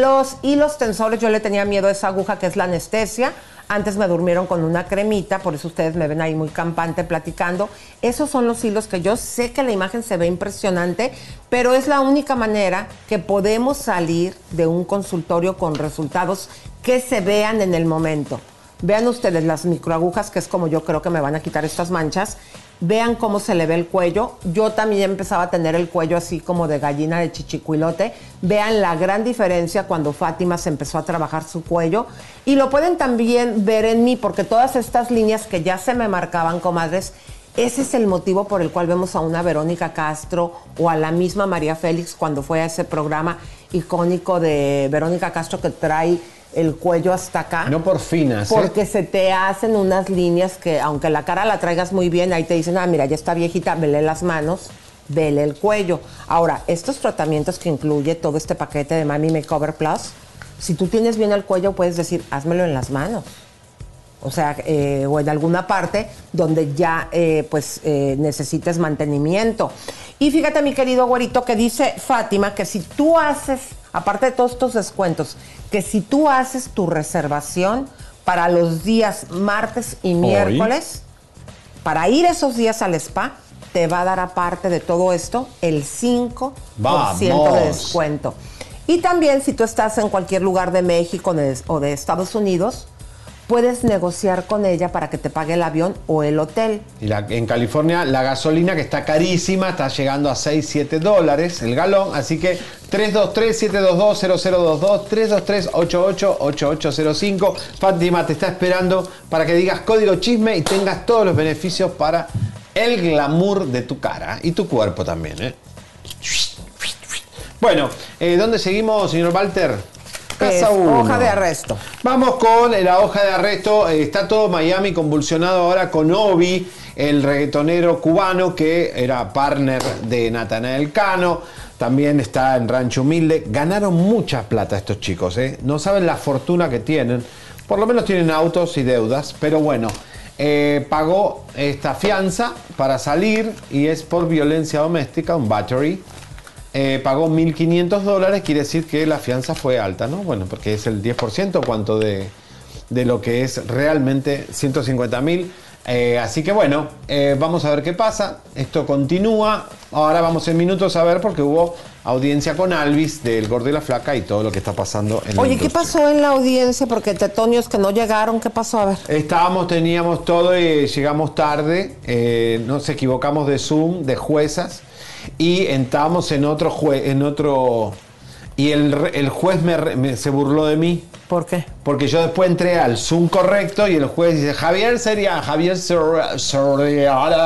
los hilos tensores. Yo le tenía miedo a esa aguja que es la anestesia. Antes me durmieron con una cremita, por eso ustedes me ven ahí muy campante platicando. Esos son los hilos que yo sé que la imagen se ve impresionante, pero es la única manera que podemos salir de un consultorio con resultados que se vean en el momento. Vean ustedes las microagujas, que es como yo creo que me van a quitar estas manchas. Vean cómo se le ve el cuello. Yo también empezaba a tener el cuello así como de gallina de chichicuilote. Vean la gran diferencia cuando Fátima se empezó a trabajar su cuello. Y lo pueden también ver en mí, porque todas estas líneas que ya se me marcaban, comadres, ese es el motivo por el cual vemos a una Verónica Castro o a la misma María Félix cuando fue a ese programa icónico de Verónica Castro que trae el cuello hasta acá. No por finas, ¿eh? Porque se te hacen unas líneas que, aunque la cara la traigas muy bien, ahí te dicen, ah, mira, ya está viejita, vele las manos, vele el cuello. Ahora, estos tratamientos que incluye todo este paquete de Mami Makeover Plus, si tú tienes bien el cuello, puedes decir, házmelo en las manos. O sea, eh, o en alguna parte donde ya eh, pues necesites mantenimiento. Y fíjate, mi querido güerito, que dice Fátima que si tú haces, aparte de todos estos descuentos, que si tú haces tu reservación para los días martes y miércoles, para ir esos días al spa, te va a dar aparte de todo esto el 5% de ¡Vamos! descuento. Y también si tú estás en cualquier lugar de México de- o de Estados Unidos, puedes negociar con ella para que te pague el avión o el hotel. Y en California la gasolina que está carísima está llegando a 6, 7 dólares el galón. Así que 323-722-0022, 323-888805. Fátima te está esperando para que digas código chisme y tengas todos los beneficios para el glamour de tu cara y tu cuerpo también. ¿eh? Bueno, eh, ¿dónde seguimos, señor Walter? Uno. hoja de arresto. Vamos con la hoja de arresto. Eh, Está todo Miami convulsionado ahora con Obi, el reggaetonero cubano que era partner de Natanael Cano. También está en Rancho Humilde. Ganaron mucha plata estos chicos. ¿eh? No saben la fortuna que tienen. Por lo menos tienen autos y deudas. Pero bueno, eh, pagó esta fianza para salir y es por violencia doméstica, un battery. Eh, pagó 1.500 dólares, quiere decir que la fianza fue alta, ¿no? Bueno, porque es el 10% cuanto de, de lo que es realmente 150.000. Eh, así que bueno, eh, vamos a ver qué pasa. Esto continúa. Ahora vamos en minutos a ver porque hubo audiencia con Alvis del Gordo y la Flaca y todo lo que está pasando en la Oye, ¿qué pasó en la audiencia? Porque tetonios que no llegaron, ¿qué pasó? A ver. Estábamos, teníamos todo y llegamos tarde, eh, nos equivocamos de Zoom, de juezas, y entramos en otro juez, en otro. Y el, el juez me me- se burló de mí. ¿Por qué? Porque yo después entré al Zoom correcto y el juez dice, Javier sería, Javier Soriano,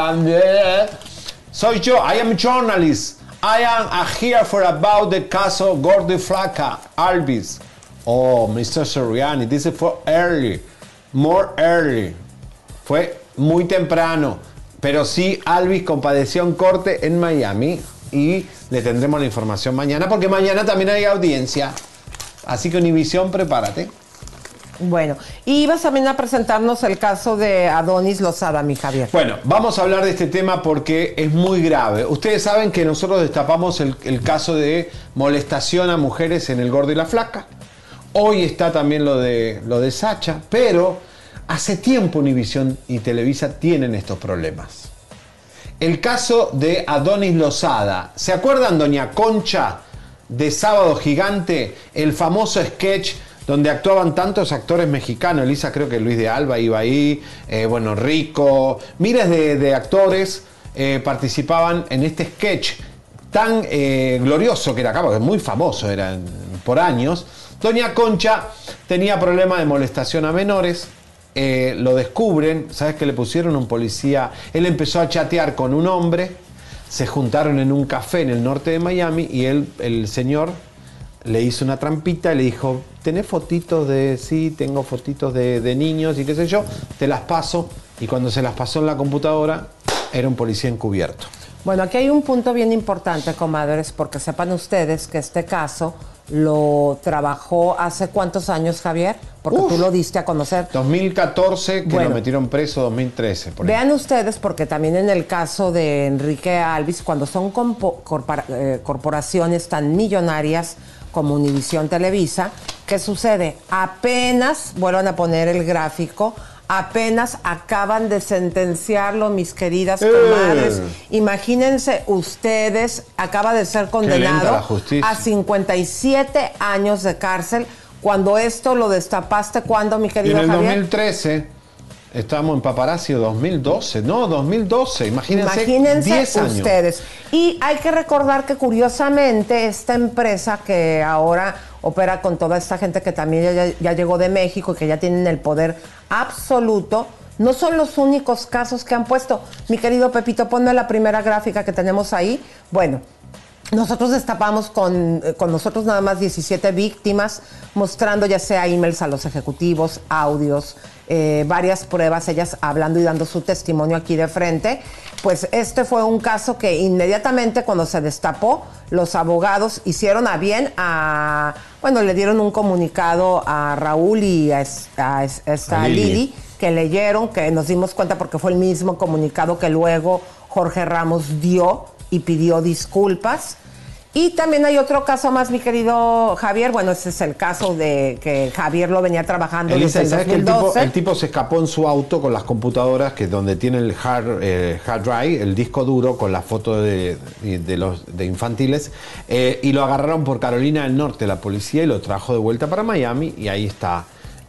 soy yo, I am journalist. I am here for about the caso Gordy Flaca, Alvis. Oh, Mr. Soriani, this is for early, more early. Fue muy temprano, pero sí Alvis compadeció en corte en Miami y le tendremos la información mañana porque mañana también hay audiencia. Así que Univisión, prepárate. Bueno, y ibas también a presentarnos el caso de Adonis Lozada, mi Javier. Bueno, vamos a hablar de este tema porque es muy grave. Ustedes saben que nosotros destapamos el, el caso de molestación a mujeres en el gordo y la flaca. Hoy está también lo de, lo de Sacha, pero hace tiempo Univisión y Televisa tienen estos problemas. El caso de Adonis Lozada. ¿Se acuerdan, doña Concha, de Sábado Gigante? El famoso sketch donde actuaban tantos actores mexicanos. Elisa, creo que Luis de Alba iba ahí, eh, bueno, Rico, miles de, actores eh, participaban en este sketch tan eh, glorioso que era acá, porque muy famoso, era por años. Doña Concha tenía problema de molestación a menores. Eh, lo descubren, ¿sabes que le pusieron un policía? Él empezó a chatear con un hombre, se juntaron en un café en el norte de Miami y él, el señor le hizo una trampita y le dijo, ¿tenés fotitos de, sí, tengo fotitos de niños y qué sé yo? Te las paso. Y cuando se las pasó en la computadora, era un policía encubierto. Bueno, aquí hay un punto bien importante, comadres, porque sepan ustedes que este caso lo trabajó hace cuántos años, Javier, porque tú lo diste a conocer. 2014, que Bueno. lo metieron preso, 2013. Por ahí. Vean ustedes, porque también en el caso de Enrique Alvis, cuando son corpora- eh, corporaciones tan millonarias como Univisión Televisa, ¿qué sucede? Apenas, vuelvan a poner el gráfico, apenas acaban de sentenciarlo, mis queridas Eh. comadres. Imagínense ustedes, acaba de ser condenado a 57 años de cárcel. Cuando esto lo destapaste, ¿cuándo, mi Y en querido el Javier? 2013, estábamos en Paparazzi 2012, no, 2012, imagínense, Imagínense 10 años. ustedes. Y hay que recordar que curiosamente esta empresa que ahora opera con toda esta gente que también ya, llegó de México y que ya tienen el poder absoluto, no son los únicos casos que han puesto. Mi querido Pepito, ponme la primera gráfica que tenemos ahí. Bueno, nosotros destapamos con, eh, con nosotros nada más 17 víctimas, mostrando ya sea emails a los ejecutivos, audios, eh, varias pruebas, ellas hablando y dando su testimonio aquí de frente. Pues este fue un caso que inmediatamente cuando se destapó, los abogados hicieron a bien a, bueno, le dieron un comunicado a Raúl y a, es- a es- esta A Lili. Lili, que leyeron, que nos dimos cuenta porque fue el mismo comunicado que luego Jorge Ramos dio y pidió disculpas. Y también hay otro caso más, mi querido Javier. Bueno, ese es el caso de que Javier lo venía trabajando Elisa, desde el ¿sabes que el tipo, 2012. el tipo se escapó en su auto con las computadoras, que es donde tiene el hard, eh, hard drive, el disco duro, con la foto de, de los de infantiles, eh, y lo agarraron por Carolina del Norte, la policía, y lo trajo de vuelta para Miami, y ahí está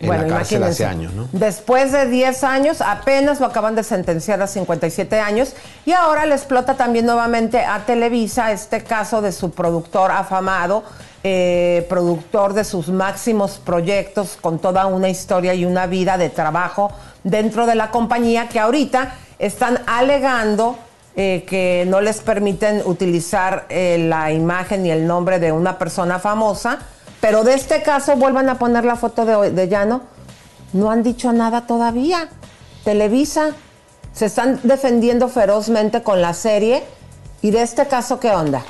en Bueno, la cárcel hace imagínense. años, ¿no? Después de 10 años, apenas lo acaban de sentenciar a 57 años y ahora le explota también nuevamente a Televisa este caso de su productor afamado, eh, productor de sus máximos proyectos con toda una historia y una vida de trabajo dentro de la compañía que ahorita están alegando eh, que no les permiten utilizar eh, la imagen y el nombre de una persona famosa, pero de este caso vuelvan a poner la foto de, de Llano. No han dicho nada todavía. Televisa se están defendiendo ferozmente con la serie. ¿Y de este caso qué onda?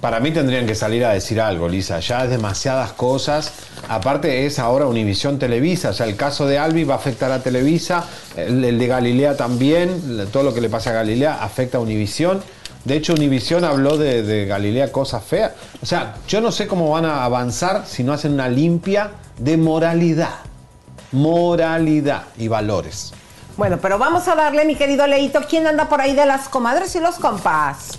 Para mí tendrían que salir a decir algo, Lisa. Ya es demasiadas cosas. Aparte es ahora Univisión Televisa. O sea, el caso de Albi va a afectar a Televisa. El, el de Galilea también. Todo lo que le pasa a Galilea afecta a Univisión. De hecho, Univisión habló de, Galilea cosas feas. O sea, yo no sé cómo van a avanzar si no hacen una limpia de moralidad. Moralidad y valores. Bueno, pero vamos a darle, mi querido Leito, ¿quién anda por ahí de las comadres y los compas?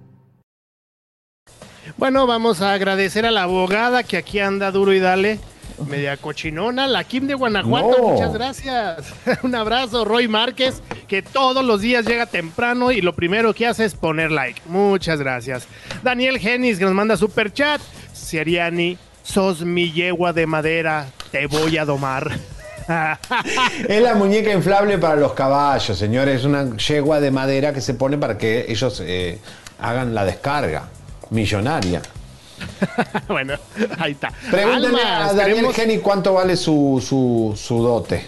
Bueno, vamos a agradecer a la abogada que aquí anda duro y dale. Media cochinona, la Kim de Guanajuato, No. muchas gracias. Un abrazo, Roy Márquez, que todos los días llega temprano y lo primero que hace es poner like. Muchas gracias. Daniel Genis, que nos manda super chat. Seriani, sos mi yegua de madera, te voy a domar. Es la muñeca inflable para los caballos, señores. Es una yegua de madera que se pone para que ellos eh, hagan la descarga millonaria. bueno, ahí está. Pregúntale Alma, a Daniel esperemos- Geni cuánto vale su, su, su dote.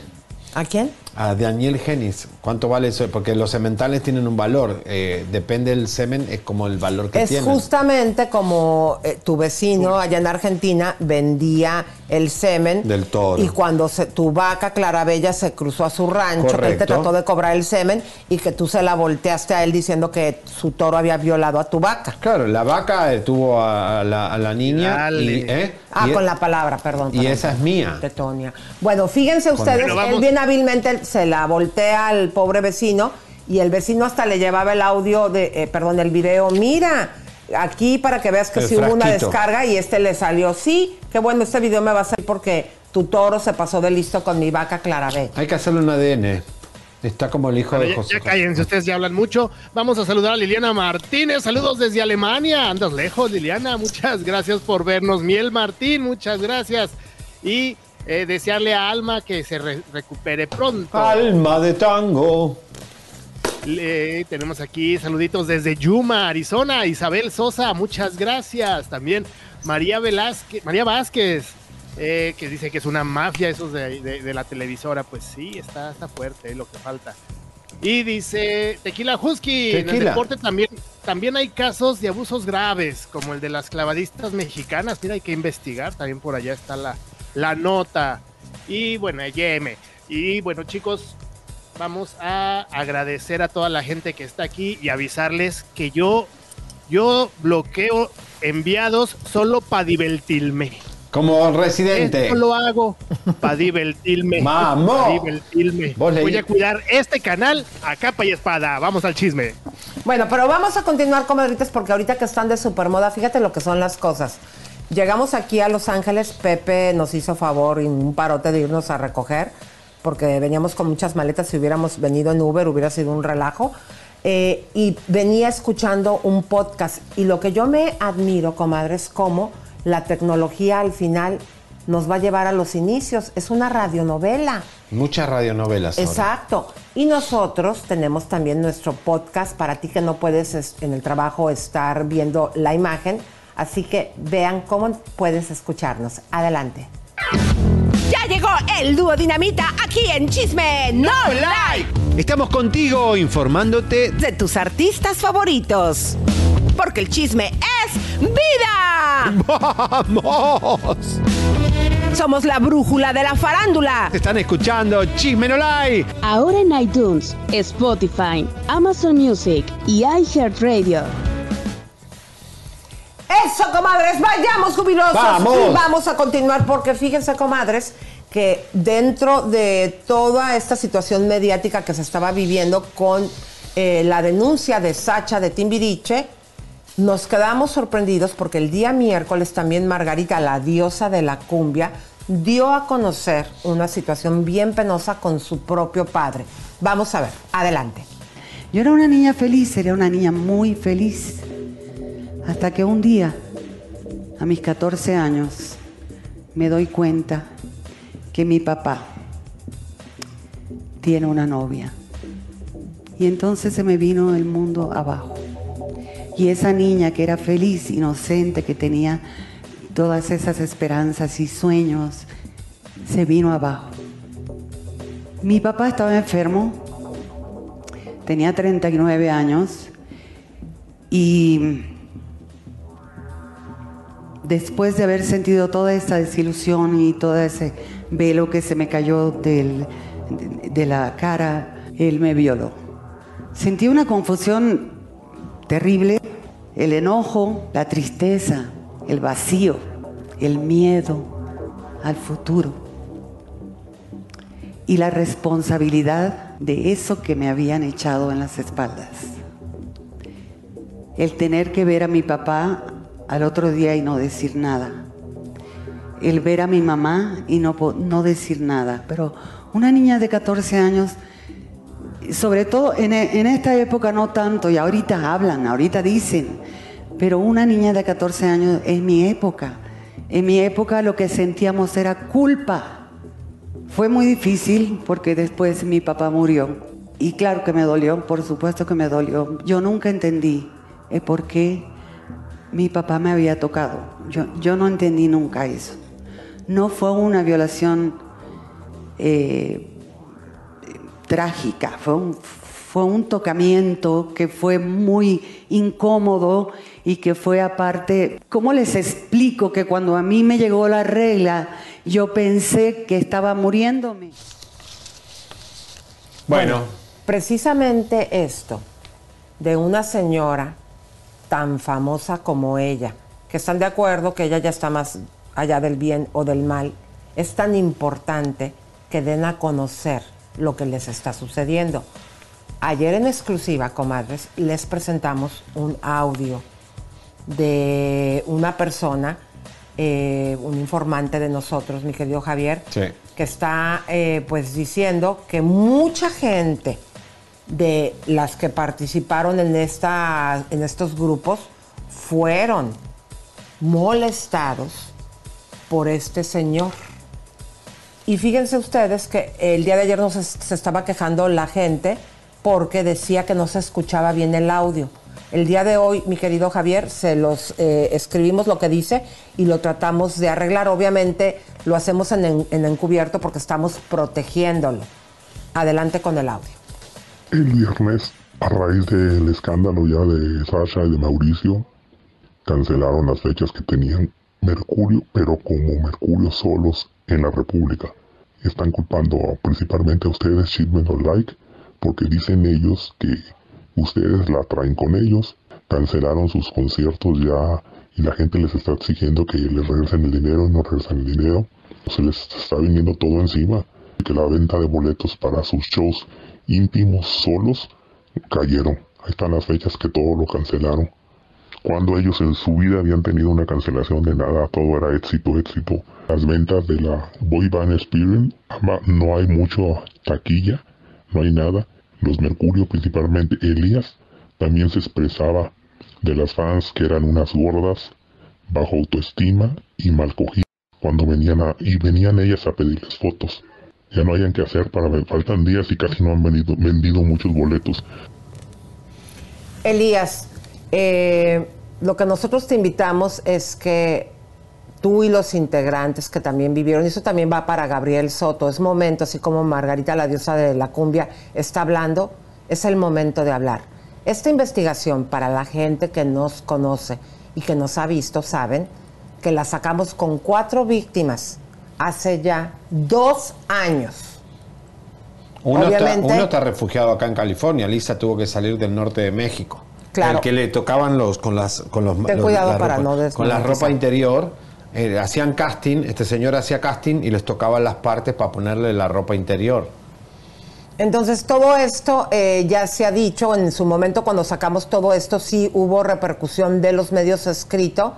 ¿A quién? A Daniel Genis, ¿cuánto vale eso? Porque los sementales tienen un valor. eh, depende del semen, es como el valor que Es tienen. justamente como eh, tu vecino allá en Argentina vendía el semen. Del toro. Y cuando se- tu vaca Clarabella se cruzó a su rancho, que él te trató de cobrar el semen y que tú se la volteaste a él diciendo que su toro había violado a tu vaca. Claro, la vaca eh, tuvo a la, a la niña Dale. y, ¿eh? Ah, Y- con la palabra, perdón. y perdón, esa es mía. Tetonia. Bueno, fíjense ustedes, él bien hábilmente se la voltea al pobre vecino y el vecino hasta le llevaba el audio de, eh, perdón, el video. Mira, aquí para que veas que El sí hubo una descarga y este le salió. Sí, qué bueno, este video me va a salir porque tu toro se pasó de listo con mi vaca Clarabel. Hay que hacerle un ADN. Está como el hijo Bueno, de ya, José. ya cállense, ustedes ya hablan mucho. Vamos a saludar a Liliana Martínez. Saludos desde Alemania. Andas lejos, Liliana. Muchas gracias por vernos. Miel Martín, muchas gracias. Y eh, desearle a Alma que se re- recupere pronto. Alma de tango. Le- tenemos aquí saluditos desde Yuma, Arizona. Isabel Sosa, muchas gracias. También María Velázquez, María Vázquez, eh, que dice que es una mafia esos de, de- de la televisora. Pues sí, está, está fuerte eh, lo que falta. Y dice Tequila Husky, en el Tequila. deporte también, también hay casos de abusos graves, como el de las clavadistas mexicanas. Mira, hay que investigar, también por allá está la, la nota. Y bueno, Yeme. Y bueno, chicos, vamos a agradecer a toda la gente que está aquí y avisarles que yo, yo bloqueo enviados solo para divertirme. Como residente. Esto lo hago para divertirme. ¡Vamos! Pa' divertirme. Voy a cuidar este canal a capa y espada. Vamos al chisme. Bueno, pero vamos a continuar, comadritas, porque ahorita que están de supermoda, fíjate lo que son las cosas. Llegamos aquí a Los Ángeles, Pepe nos hizo favor y un parote de irnos a recoger, porque veníamos con muchas maletas, si hubiéramos venido en Uber hubiera sido un relajo. Eh, y venía escuchando un podcast y lo que yo me admiro, comadre, es cómo la tecnología al final nos va a llevar a los inicios. Es una radionovela. Muchas radionovelas. ahora. Exacto. Y nosotros tenemos también nuestro podcast para ti que no puedes es- en el trabajo estar viendo la imagen. Así que vean cómo puedes escucharnos. Adelante. Ya llegó el dúo dinamita aquí en Chisme No Like. Estamos contigo informándote De tus artistas favoritos. Porque el chisme es vida. ¡Vamos! Somos la brújula de la farándula. Te están escuchando Chisme no Like. Ahora en iTunes, Spotify, Amazon Music y iHeartRadio. Eso, comadres, vayamos jubilosos. ¡Vamos! Y vamos a continuar porque fíjense, comadres, que dentro de toda esta situación mediática que se estaba viviendo con eh, la denuncia de Sacha de Timbiriche, nos quedamos sorprendidos porque el día miércoles también Margarita, la diosa de la cumbia, dio a conocer una situación bien penosa con su propio padre. Vamos a ver, adelante. Yo era una niña feliz, era una niña muy feliz. Hasta que un día, a mis 14 años, me doy cuenta que mi papá tiene una novia. Y entonces se me vino el mundo abajo. Y esa niña que era feliz, inocente, que tenía todas esas esperanzas y sueños, se vino abajo. Mi papá estaba enfermo, tenía 39 años y después de haber sentido toda esa desilusión y todo ese velo que se me cayó de, de la cara, él me violó. Sentí una confusión terrible, el enojo, la tristeza, el vacío, el miedo al futuro y la responsabilidad de eso que me habían echado en las espaldas. El tener que ver a mi papá al otro día y no decir nada. El ver a mi mamá y no, no decir nada. Pero una niña de 14 años, sobre todo en, e- en esta época no tanto, y ahorita hablan, ahorita dicen, pero una niña de 14 años en mi época, en mi época lo que sentíamos era culpa Fue muy difícil porque después mi papá murió. Y claro que me dolió, por supuesto que me dolió. Yo nunca entendí por qué mi papá me había tocado. Yo, yo no entendí nunca eso. No fue una violación eh, trágica, fue un, fue un tocamiento que fue muy incómodo y que fue aparte, ¿cómo les explico que cuando a mí me llegó la regla, yo pensé que estaba muriéndome? Bueno, precisamente esto de una señora tan famosa como ella, que están de acuerdo que ella ya está más allá del bien o del mal, es tan importante que den a conocer lo que les está sucediendo. Ayer en exclusiva, comadres, les presentamos un audio de una persona, eh, un informante de nosotros, mi querido Javier, que está eh, pues diciendo que mucha gente de las que participaron en, esta, en estos grupos fueron molestados por este señor. Y fíjense ustedes que el día de ayer nos se estaba quejando la gente porque decía que no se escuchaba bien el audio. El día de hoy, mi querido Javier, se los eh, escribimos lo que dice y lo tratamos de arreglar. Obviamente lo hacemos en, en, en encubierto porque estamos protegiéndolo. Adelante con el audio. El viernes, a raíz del escándalo ya de Sasha y de Mauricio, cancelaron las fechas que tenían Mercurio, pero como Mercurio solos en la República. Están culpando principalmente a ustedes, Shipment Like, porque dicen ellos que ustedes la traen con ellos, cancelaron sus conciertos ya y la gente les está exigiendo que les regresen el dinero no regresan el dinero. Se les está viniendo todo encima. Que la venta de boletos para sus shows íntimos solos cayeron. Ahí están las fechas que todo lo cancelaron. Cuando ellos en su vida habían tenido una cancelación de nada, todo era éxito, éxito. Las ventas de la Boy Band Experience, no hay mucho taquilla, no hay nada. Los Mercurio, principalmente Elías, también se expresaba de las fans que eran unas gordas, bajo autoestima y mal cogidas, cuando venían a, y venían ellas a pedirles fotos. Ya no hayan que hacer para ver, faltan días y casi no han vendido, vendido muchos boletos. Elías, eh, lo que nosotros te invitamos es que tú y los integrantes que también vivieron, y eso también va para Gabriel Soto, es momento, así como Margarita, la diosa de la cumbia, está hablando, es el momento de hablar. Esta investigación, para la gente que nos conoce y que nos ha visto, saben que la sacamos con cuatro víctimas hace ya dos años. Uno, está, uno está refugiado acá en California. Lisa tuvo que salir del norte de México. Claro. El que le tocaban los con las con los, Ten los- cuidado la para ropa- no con la ropa interior eh, hacían casting, este señor hacía casting y les tocaban las partes para ponerle la ropa interior. Entonces, todo esto eh, ya se ha dicho en su momento cuando sacamos todo esto, sí hubo repercusión de los medios escrito,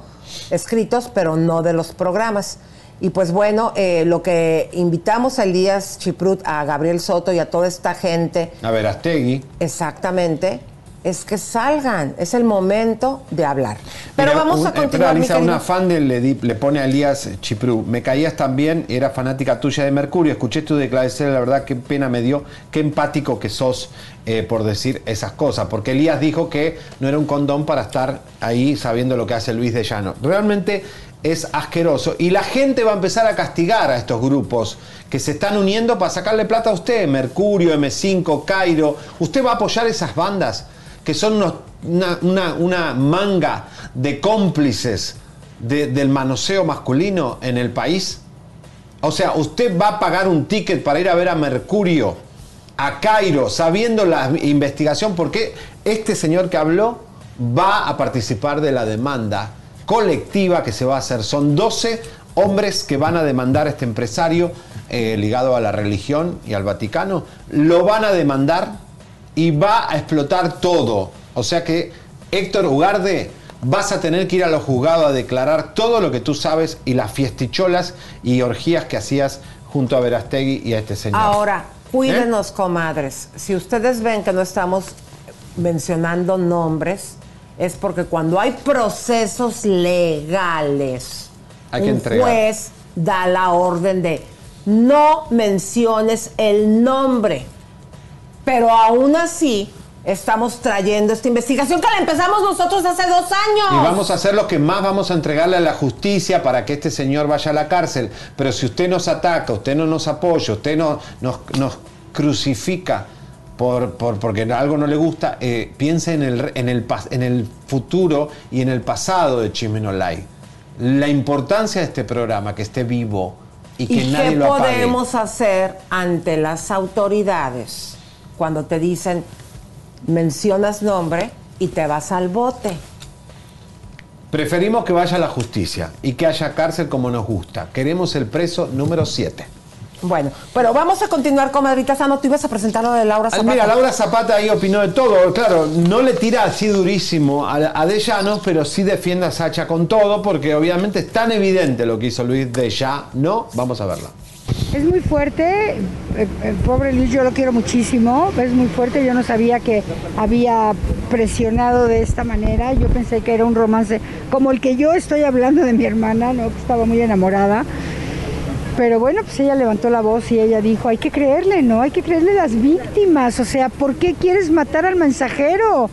escritos, pero no de los programas. Y pues bueno, eh, lo que invitamos a Elías Chiprut, a Gabriel Soto y a toda esta gente, A ver, Astegui. exactamente, es que salgan, es el momento de hablar. Pero Mira, vamos un- a eh, espera, continuar, mi Lisa, una fan de, le, di- le pone a Elías Chiprú. Me caías también, era fanática tuya de Mercurio. Escuché tu declaración, la verdad, qué pena me dio, qué empático que sos eh, por decir esas cosas. Porque Elías dijo que no era un condón para estar ahí sabiendo lo que hace Luis de Llano. Realmente es asqueroso. Y la gente va a empezar a castigar a estos grupos que se están uniendo para sacarle plata a usted. Mercurio, M5, Cairo. ¿Usted va a apoyar esas bandas? que son una, manga de cómplices de- del manoseo masculino en el país? O sea, usted va a pagar un ticket para ir a ver a Mercurio, a Cairo, sabiendo la investigación, porque este señor que habló va a participar de la demanda colectiva que se va a hacer. Son 12 hombres que van a demandar a este empresario eh, ligado a la religión y al Vaticano. Lo van a demandar y va a explotar todo. O sea que, Héctor Ugarde, vas a tener que ir a los juzgados a declarar todo lo que tú sabes y las fiesticholas y orgías que hacías junto a Verastegui y a este señor. Ahora, cuídenos, comadres. Si ustedes ven que no estamos mencionando nombres, es porque cuando hay procesos legales, Hay que un entregar. juez da la orden de no menciones el nombre. Pero aún así, estamos trayendo esta investigación que la empezamos nosotros hace dos años. Y vamos a hacer lo que más vamos a entregarle a la justicia para que este señor vaya a la cárcel. Pero si usted nos ataca, usted no nos apoya, usted no, nos, nos crucifica por, por- porque algo no le gusta, eh, piense en el, en, el, en el futuro y en el pasado de Chimenolay. La importancia de este programa, que esté vivo y que ¿Y nadie qué lo apague. podemos hacer ante las autoridades cuando te dicen, mencionas nombre y te vas al bote? Preferimos que vaya a la justicia y que haya cárcel como nos gusta. Queremos el preso número 7. Bueno, pero vamos a continuar, comadrita Sano. Tú ibas a presentar lo de Laura Ah, Zapata. Mira, Laura Zapata ahí opinó de todo. Claro, no le tira así durísimo a, a De Llanos, pero sí defiende a Sacha con todo, porque obviamente es tan evidente lo que hizo Luis De Ya. No, vamos a verla. Es muy fuerte, eh, el pobre Luis yo lo quiero muchísimo, es muy fuerte, yo no sabía que había presionado de esta manera, yo pensé que era un romance como el que yo estoy hablando de mi hermana, ¿no? que estaba muy enamorada, pero bueno, pues ella levantó la voz y ella dijo, hay que creerle, ¿no? Hay que creerle a las víctimas, o sea, ¿por qué quieres matar al mensajero?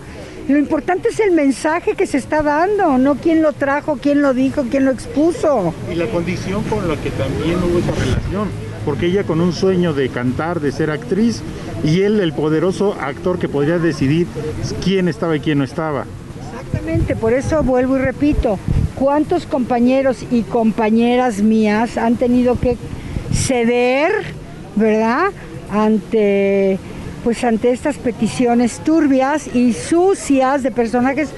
Lo importante es el mensaje que se está dando, no quién lo trajo, quién lo dijo, quién lo expuso. Y la condición con la que también hubo esa relación, porque ella con un sueño de cantar, de ser actriz, y él el poderoso actor que podría decidir quién estaba y quién no estaba. Exactamente, por eso vuelvo y repito, ¿cuántos compañeros y compañeras mías han tenido que ceder, ¿verdad? Ante pues ante estas peticiones turbias y sucias de personajes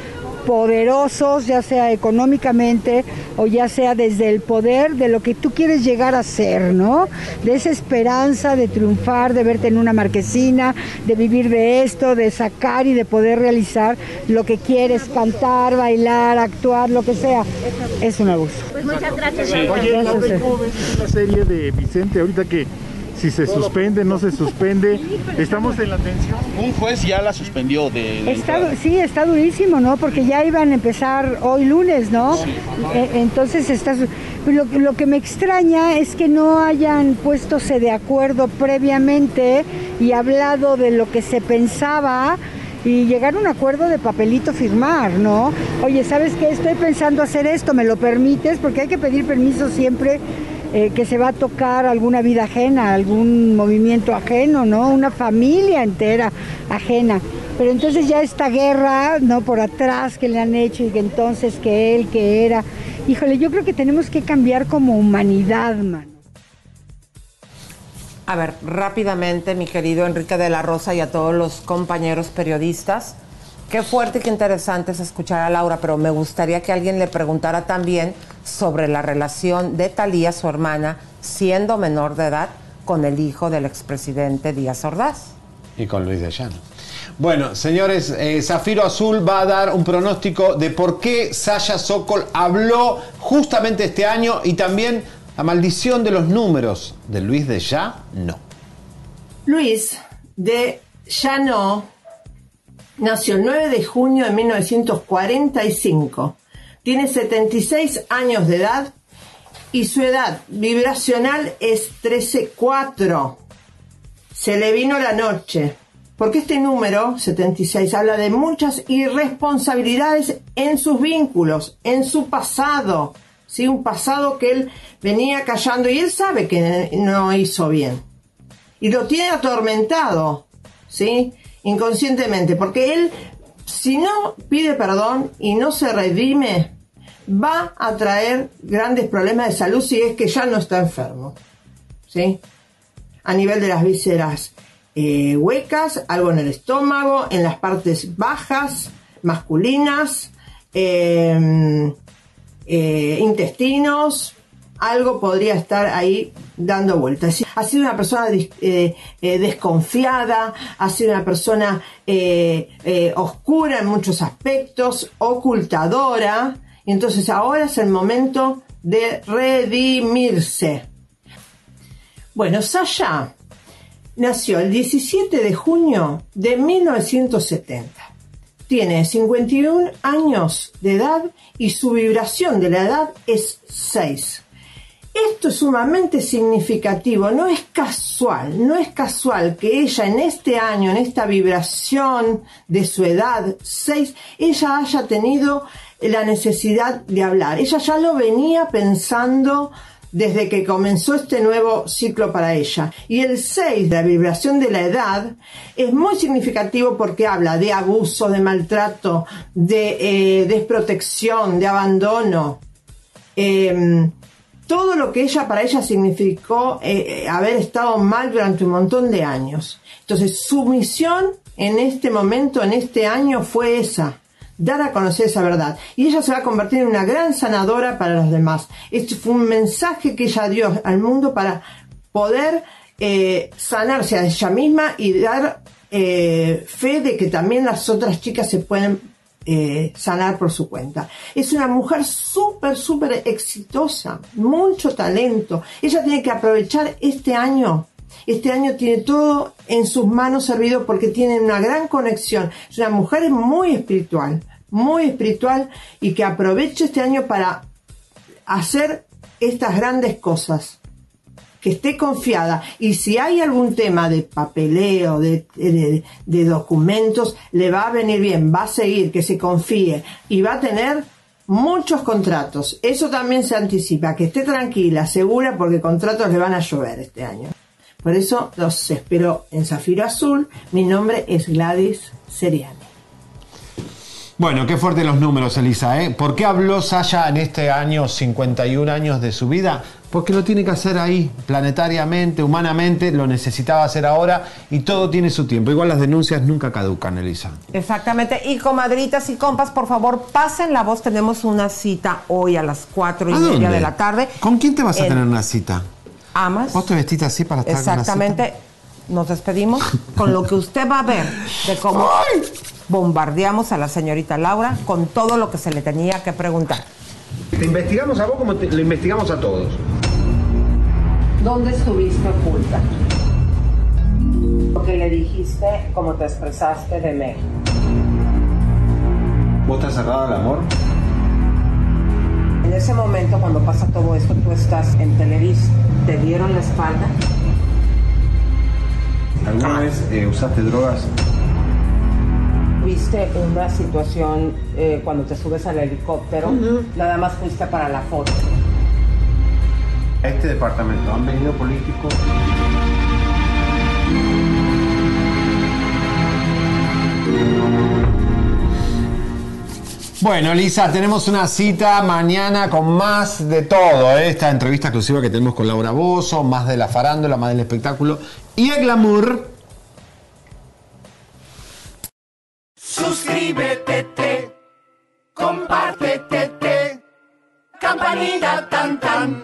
poderosos, ya sea económicamente o ya sea desde el poder de lo que tú quieres llegar a ser, ¿no? De esa esperanza de triunfar, de verte en una marquesina, de vivir de esto, de sacar y de poder realizar lo que quieres, cantar, bailar, actuar, lo que sea. Es un abuso. Pues muchas gracias. Oye. ¿cómo ves la serie de Vicente ahorita que si se suspende, no se suspende? Estamos en la tensión. Un juez ya la suspendió de, de Está, sí, está durísimo, ¿no? Porque ya iban a empezar hoy lunes, ¿no? E- Entonces está... lo que me extraña es que no hayan puestose de acuerdo previamente y hablado de lo que se pensaba y llegar a un acuerdo de papelito firmar, ¿no? Oye, ¿sabes qué? Estoy pensando hacer esto, ¿me lo permites? Porque hay que pedir permiso siempre eh, que se va a tocar alguna vida ajena, algún movimiento ajeno, ¿no? Una familia entera ajena. Pero entonces ya esta guerra, ¿no? Por atrás que le han hecho y que entonces que él, que era. Híjole, yo creo que tenemos que cambiar como humanidad, man. A ver, rápidamente, mi querido Enrique de la Rosa y a todos los compañeros periodistas. Qué fuerte y qué interesante es escuchar a Laura, pero me gustaría que alguien le preguntara también sobre la relación de Talía, su hermana, siendo menor de edad, con el hijo del expresidente Díaz Ordaz. Y con Luis de Llano. Bueno, señores, eh, Zafiro Azul va a dar un pronóstico de por qué Sasha Sokol habló justamente este año y también la maldición de los números de Luis de Ya, no. Luis de Llano nació el 9 de junio de 1945. Tiene 76 años de edad y su edad vibracional es 13.4. Se le vino la noche. Porque este número, 76, habla de muchas irresponsabilidades en sus vínculos, en su pasado. ¿sí? Un pasado que él venía callando y él sabe que no hizo bien y lo tiene atormentado, ¿sí? Inconscientemente, porque él, si no pide perdón y no se redime, va a traer grandes problemas de salud si es que ya no está enfermo, ¿sí? A nivel de las vísceras eh, huecas, algo en el estómago, en las partes bajas, masculinas, eh, eh, intestinos, algo podría estar ahí dando vueltas. Ha sido una persona eh, eh, desconfiada, ha sido una persona eh, oscura en muchos aspectos, ocultadora, entonces ahora es el momento de redimirse. Bueno, Sasha nació el 17 de junio de 1970. Tiene 51 años de edad y su vibración de la edad es 6. Esto es sumamente significativo, no es casual, no es casual que ella en este año, en esta vibración de su edad 6, ella haya tenido la necesidad de hablar. Ella ya lo venía pensando desde que comenzó este nuevo ciclo para ella. Y el 6, de la vibración de la edad, es muy significativo porque habla de abuso, de maltrato, de eh, desprotección, de abandono. Em, todo lo que ella para ella significó eh, haber estado mal durante un montón de años. Entonces su misión en este momento, en este año, fue esa, dar a conocer esa verdad. Y ella se va a convertir en una gran sanadora para los demás. Este fue un mensaje que ella dio al mundo para poder eh, sanarse a ella misma y dar eh, fe de que también las otras chicas se pueden eh, sanar por su cuenta. Es una mujer súper, súper exitosa, mucho talento. Ella tiene que aprovechar este año. Este año tiene todo en sus manos servido porque tiene una gran conexión. Es una mujer muy espiritual, muy espiritual y que aproveche este año para hacer estas grandes cosas que esté confiada y si hay algún tema de papeleo, de, de, documentos, le va a venir bien, va a seguir, que se confíe y va a tener muchos contratos. Eso también se anticipa, que esté tranquila, segura, porque contratos le van a llover este año. Por eso los espero en Zafiro Azul. Mi nombre es Gladys Seriani. Bueno, qué fuertes los números, Elisa. ¿eh? ¿Por qué habló Sasha en este año, 51 años de su vida? Porque lo tiene que hacer ahí, planetariamente, humanamente, lo necesitaba hacer ahora y todo tiene su tiempo. Igual las denuncias nunca caducan, Elisa. Exactamente. Y comadritas y compas, por favor, pasen la voz. Tenemos una cita hoy a las 4 y ¿A media dónde? de la tarde. ¿Con quién te vas a En tener una cita? Amas. ¿Vos te vestiste así para estar en una cita? Exactamente. Nos despedimos con lo que usted va a ver de cómo bombardeamos a la señorita Laura con todo lo que se le tenía que preguntar. Te investigamos a vos como te- lo investigamos a todos. ¿Dónde estuviste oculta? Lo que le dijiste, como te expresaste de México. ¿Vos estás cerrado al amor? En ese momento, cuando pasa todo esto, tú estás en Televisa. ¿Te dieron la espalda? ¿Alguna vez eh, usaste drogas? ¿Viste una situación eh, cuando te subes al helicóptero? Nada más fuiste para la foto. A este departamento han venido políticos. Bueno, Lisa, tenemos una cita mañana con más de todo. ¿eh? Esta entrevista exclusiva que tenemos con Laura Bozo, más de la farándula, más del espectáculo y el glamour. Suscríbete, te, compártete, te, campanita tan tan.